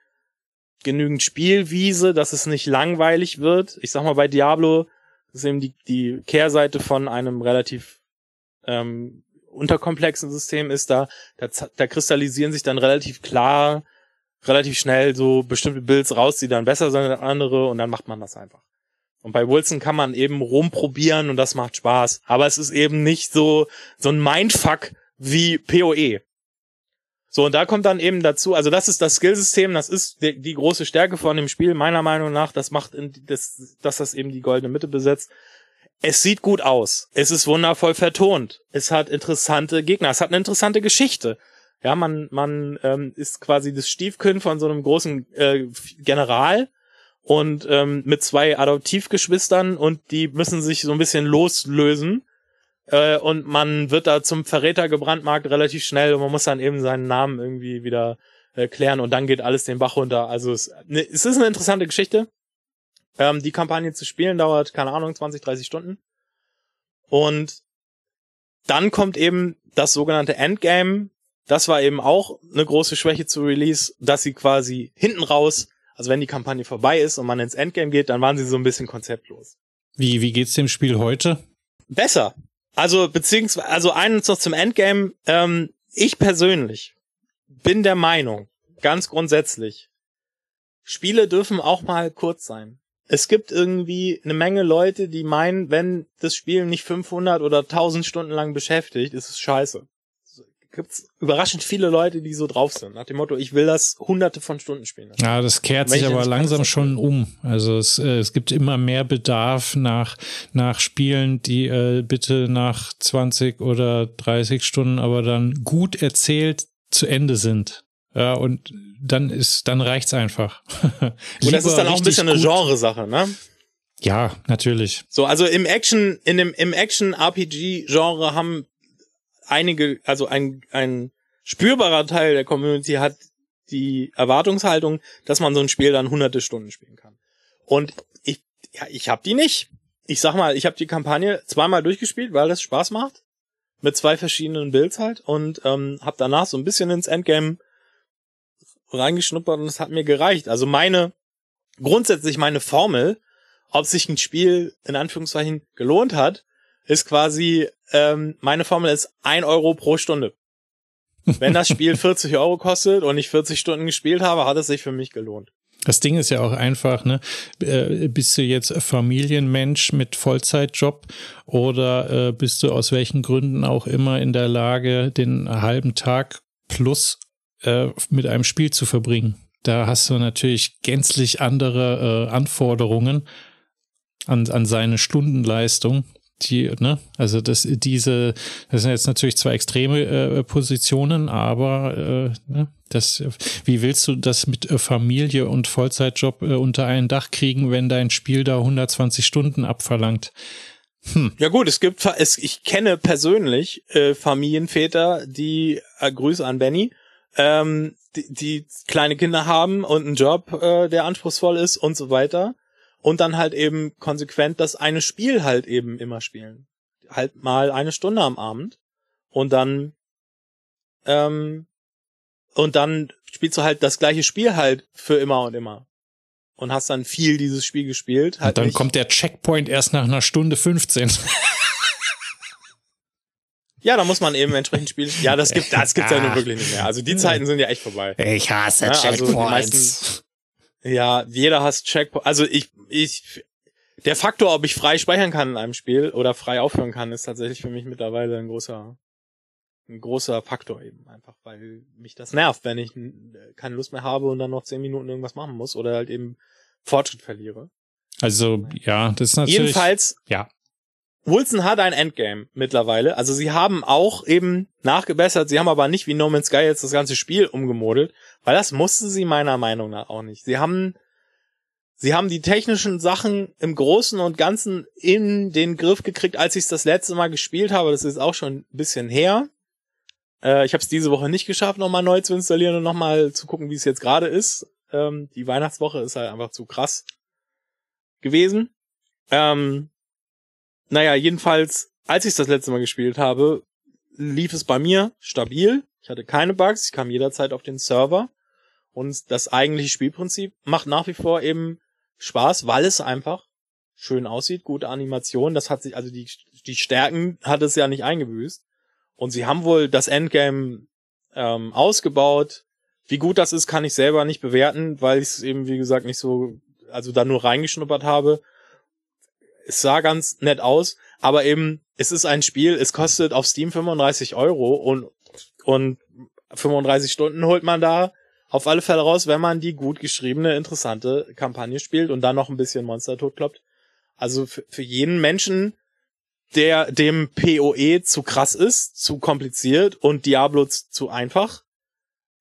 genügend Spielwiese, dass es nicht langweilig wird. Ich sag mal, bei Diablo ist eben die, die Kehrseite von einem relativ ähm, unterkomplexen System ist da, da, da kristallisieren sich dann relativ klar, relativ schnell so bestimmte Builds raus, die dann besser sind als andere und dann macht man das einfach. Und bei Wilson kann man eben rumprobieren und das macht Spaß. Aber es ist eben nicht so, so ein Mindfuck wie PoE. So, und da kommt dann eben dazu, also das ist das Skillsystem, das ist die, die große Stärke von dem Spiel, meiner Meinung nach, das macht, in, das, dass das eben die goldene Mitte besetzt. Es sieht gut aus. Es ist wundervoll vertont. Es hat interessante Gegner. Es hat eine interessante Geschichte. Ja, man, man ähm, ist quasi das Stiefkind von so einem großen äh, General und ähm, mit zwei Adoptivgeschwistern und die müssen sich so ein bisschen loslösen. Äh, und man wird da zum Verräter gebrandmarkt relativ schnell und man muss dann eben seinen Namen irgendwie wieder äh, klären und dann geht alles den Bach runter. Also es, ne, es ist eine interessante Geschichte. Ähm, die Kampagne zu spielen dauert, keine Ahnung, 20, 30 Stunden. Und dann kommt eben das sogenannte Endgame. Das war eben auch eine große Schwäche zu Release, dass sie quasi hinten raus, also wenn die Kampagne vorbei ist und man ins Endgame geht, dann waren sie so ein bisschen konzeptlos. Wie, wie geht's dem Spiel heute? Besser. Also, beziehungsweise, also eines noch zum Endgame. Ähm, ich persönlich bin der Meinung, ganz grundsätzlich, Spiele dürfen auch mal kurz sein. Es gibt irgendwie eine Menge Leute, die meinen, wenn das Spiel nicht 500 oder 1000 Stunden lang beschäftigt, ist es scheiße. Gibt's überraschend viele Leute, die so drauf sind. Nach dem Motto, ich will das hunderte von Stunden spielen. Ja, das kehrt sich aber langsam schon um. Also es, äh, es gibt immer mehr Bedarf nach, nach Spielen, die äh, bitte nach 20 oder 30 Stunden aber dann gut erzählt zu Ende sind. Ja, und dann ist, dann reicht's einfach. und das ist dann auch ein bisschen eine Genresache, ne? Ja, natürlich. So, also im Action, in dem, im Action-RPG-Genre haben einige, also ein, ein spürbarer Teil der Community hat die Erwartungshaltung, dass man so ein Spiel dann hunderte Stunden spielen kann. Und ich, ja, ich habe die nicht. Ich sag mal, ich habe die Kampagne zweimal durchgespielt, weil es Spaß macht. Mit zwei verschiedenen Builds halt. Und ähm, habe danach so ein bisschen ins Endgame reingeschnuppert und es hat mir gereicht. Also meine, grundsätzlich meine Formel, ob sich ein Spiel in Anführungszeichen gelohnt hat, ist quasi, ähm, meine Formel ist ein Euro pro Stunde. Wenn das Spiel 40 Euro kostet und ich 40 Stunden gespielt habe, hat es sich für mich gelohnt. Das Ding ist ja auch einfach, ne? Äh, bist du jetzt Familienmensch mit Vollzeitjob oder äh, bist du aus welchen Gründen auch immer in der Lage, den halben Tag plus äh, mit einem Spiel zu verbringen. Da hast du natürlich gänzlich andere äh, Anforderungen an, an seine Stundenleistung. Die, ne, also das, diese, das sind jetzt natürlich zwei extreme äh, Positionen, aber äh, ne, das, wie willst du das mit äh, Familie und Vollzeitjob äh, unter ein Dach kriegen, wenn dein Spiel da 120 Stunden abverlangt? Hm. Ja gut, es gibt, es, ich kenne persönlich äh, Familienväter, die äh, Grüße an Benny, ähm, die, die kleine Kinder haben und einen Job, äh, der anspruchsvoll ist und so weiter. Und dann halt eben konsequent das eine Spiel halt eben immer spielen. Halt mal eine Stunde am Abend. Und dann, ähm, und dann spielst du halt das gleiche Spiel halt für immer und immer. Und hast dann viel dieses Spiel gespielt. Halt und dann nicht. kommt der Checkpoint erst nach einer Stunde 15. Ja, da muss man eben entsprechend spielen. Ja, das gibt, das gibt's ja, ja nun wirklich nicht mehr. Also die Zeiten sind ja echt vorbei. Ich hasse ja, Checkpoints. Also meisten, ja, jeder hasst Checkpoints. Also ich, ich, der Faktor, ob ich frei speichern kann in einem Spiel oder frei aufhören kann, ist tatsächlich für mich mittlerweile ein großer, ein großer Faktor eben einfach, weil mich das nervt, wenn ich keine Lust mehr habe und dann noch zehn Minuten irgendwas machen muss oder halt eben Fortschritt verliere. Also ja, das ist natürlich. Jedenfalls, ja. Wilson hat ein Endgame mittlerweile. Also sie haben auch eben nachgebessert. Sie haben aber nicht wie No Man's Sky jetzt das ganze Spiel umgemodelt, weil das musste sie meiner Meinung nach auch nicht. Sie haben, sie haben die technischen Sachen im Großen und Ganzen in den Griff gekriegt, als ich es das letzte Mal gespielt habe. Das ist auch schon ein bisschen her. Äh, ich habe es diese Woche nicht geschafft, nochmal neu zu installieren und nochmal zu gucken, wie es jetzt gerade ist. Ähm, die Weihnachtswoche ist halt einfach zu krass gewesen. Ähm, naja, jedenfalls, als ich das letzte Mal gespielt habe, lief es bei mir stabil. Ich hatte keine Bugs, ich kam jederzeit auf den Server. Und das eigentliche Spielprinzip macht nach wie vor eben Spaß, weil es einfach schön aussieht, gute Animation. Das hat sich, also die, die Stärken hat es ja nicht eingebüßt. Und sie haben wohl das Endgame ähm, ausgebaut. Wie gut das ist, kann ich selber nicht bewerten, weil ich es eben, wie gesagt, nicht so, also da nur reingeschnuppert habe es sah ganz nett aus, aber eben, es ist ein Spiel, es kostet auf Steam 35 Euro und, und 35 Stunden holt man da auf alle Fälle raus, wenn man die gut geschriebene, interessante Kampagne spielt und dann noch ein bisschen Monster totkloppt. Also für, für jeden Menschen, der dem PoE zu krass ist, zu kompliziert und Diablo zu einfach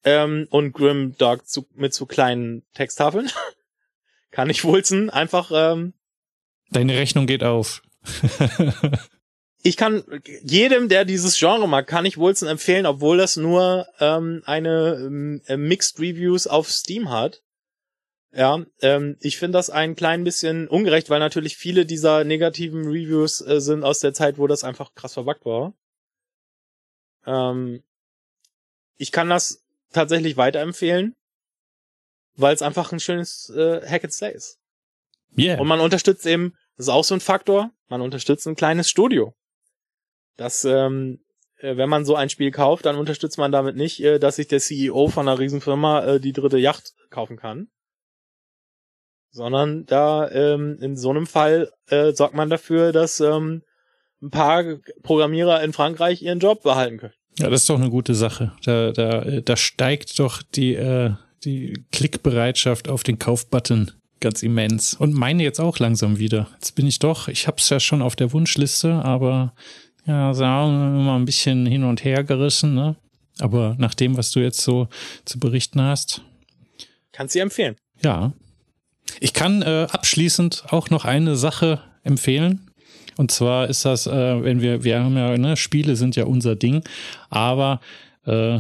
ähm, und Grim Dog zu, mit zu kleinen Texttafeln, kann ich Wulzen einfach ähm, Deine Rechnung geht auf. ich kann jedem, der dieses Genre mag, kann ich Wilson empfehlen, obwohl das nur ähm, eine äh, Mixed Reviews auf Steam hat. Ja, ähm, ich finde das ein klein bisschen ungerecht, weil natürlich viele dieser negativen Reviews äh, sind aus der Zeit, wo das einfach krass verbuggt war. Ähm, ich kann das tatsächlich weiterempfehlen, weil es einfach ein schönes äh, Hack and Slay ist. Yeah. Und man unterstützt eben, das ist auch so ein Faktor, man unterstützt ein kleines Studio. Das, ähm, äh, wenn man so ein Spiel kauft, dann unterstützt man damit nicht, äh, dass sich der CEO von einer Riesenfirma äh, die dritte Yacht kaufen kann. Sondern da ähm, in so einem Fall äh, sorgt man dafür, dass ähm, ein paar Programmierer in Frankreich ihren Job behalten können. Ja, das ist doch eine gute Sache. Da, da, da steigt doch die, äh, die Klickbereitschaft auf den Kaufbutton ganz immens. Und meine jetzt auch langsam wieder. Jetzt bin ich doch, ich hab's ja schon auf der Wunschliste, aber ja, sagen wir mal ein bisschen hin und her gerissen, ne? Aber nach dem, was du jetzt so zu berichten hast. Kannst du empfehlen. Ja. Ich kann äh, abschließend auch noch eine Sache empfehlen. Und zwar ist das, äh, wenn wir, wir haben ja, ne, Spiele sind ja unser Ding, aber äh,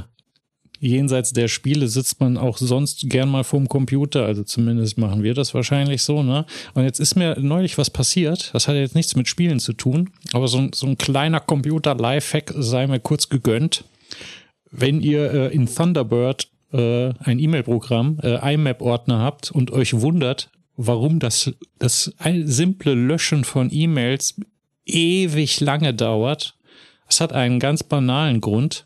jenseits der Spiele sitzt man auch sonst gern mal vorm Computer. Also zumindest machen wir das wahrscheinlich so, ne? Und jetzt ist mir neulich was passiert. Das hat jetzt nichts mit Spielen zu tun, aber so, ein so ein kleiner Computer-Lifehack sei mir kurz gegönnt. Wenn ihr äh, in Thunderbird äh, ein E-Mail-Programm, äh, IMAP-Ordner habt und euch wundert, warum das, das simple Löschen von E-Mails ewig lange dauert. Es hat einen ganz banalen Grund.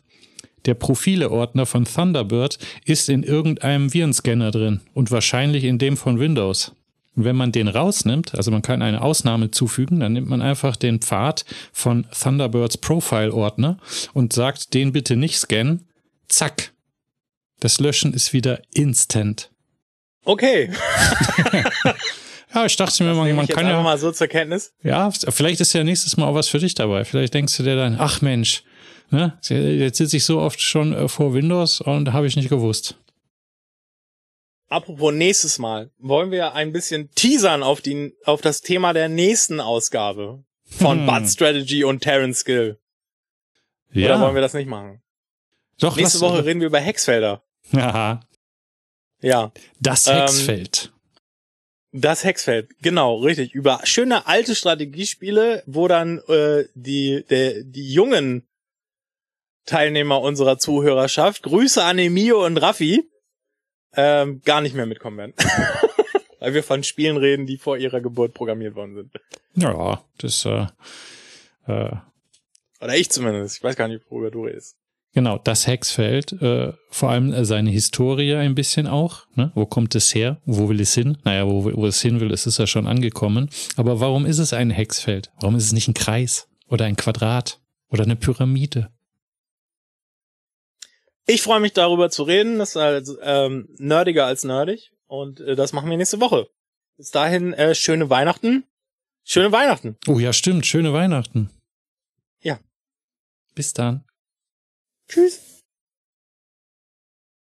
Der Profile-Ordner von Thunderbird ist in irgendeinem Virenscanner drin und wahrscheinlich in dem von Windows. Und wenn man den rausnimmt, also man kann eine Ausnahme zufügen, dann nimmt man einfach den Pfad von Thunderbirds Profile-Ordner und sagt, den bitte nicht scannen. Zack. Das Löschen ist wieder instant. Okay. Ja, ich dachte mir, man, man kann ja, mal so zur Kenntnis. ja, vielleicht ist ja nächstes Mal auch was für dich dabei. Vielleicht denkst du dir dann, ach Mensch, ne, jetzt sitze ich so oft schon äh, vor Windows und habe ich nicht gewusst. Apropos nächstes Mal, wollen wir ein bisschen teasern auf, die, auf das Thema der nächsten Ausgabe von Hm. Bud Strategy und Terran Skill. Oder wollen wir das nicht machen? Doch, Nächste Woche reden wir über Hexfelder. Aha, Ja, das Ähm, Hexfeld. das Hexfeld. Genau, richtig. Über schöne alte Strategiespiele, wo dann äh, die, der, die jungen Teilnehmer unserer Zuhörerschaft, Grüße an Emio und Raffi, ähm, gar nicht mehr mitkommen werden. Weil wir von Spielen reden, die vor ihrer Geburt programmiert worden sind. Ja, das, äh, äh, Oder ich zumindest. Ich weiß gar nicht, worüber du redest. genau, das Hexfeld, äh, vor allem äh, seine Historie ein bisschen auch. Ne? Wo kommt es her? Wo will es hin? Naja, wo, wo es hin will, es ist ja schon angekommen. Aber warum ist es ein Hexfeld? Warum ist es nicht ein Kreis oder ein Quadrat oder eine Pyramide? Ich freue mich darüber zu reden. Das ist also, ähm, nerdiger als nerdig. Und äh, das machen wir nächste Woche. Bis dahin, äh, schöne Weihnachten. Schöne Weihnachten. Oh ja, stimmt, schöne Weihnachten. Ja. Bis dann. Tschüss.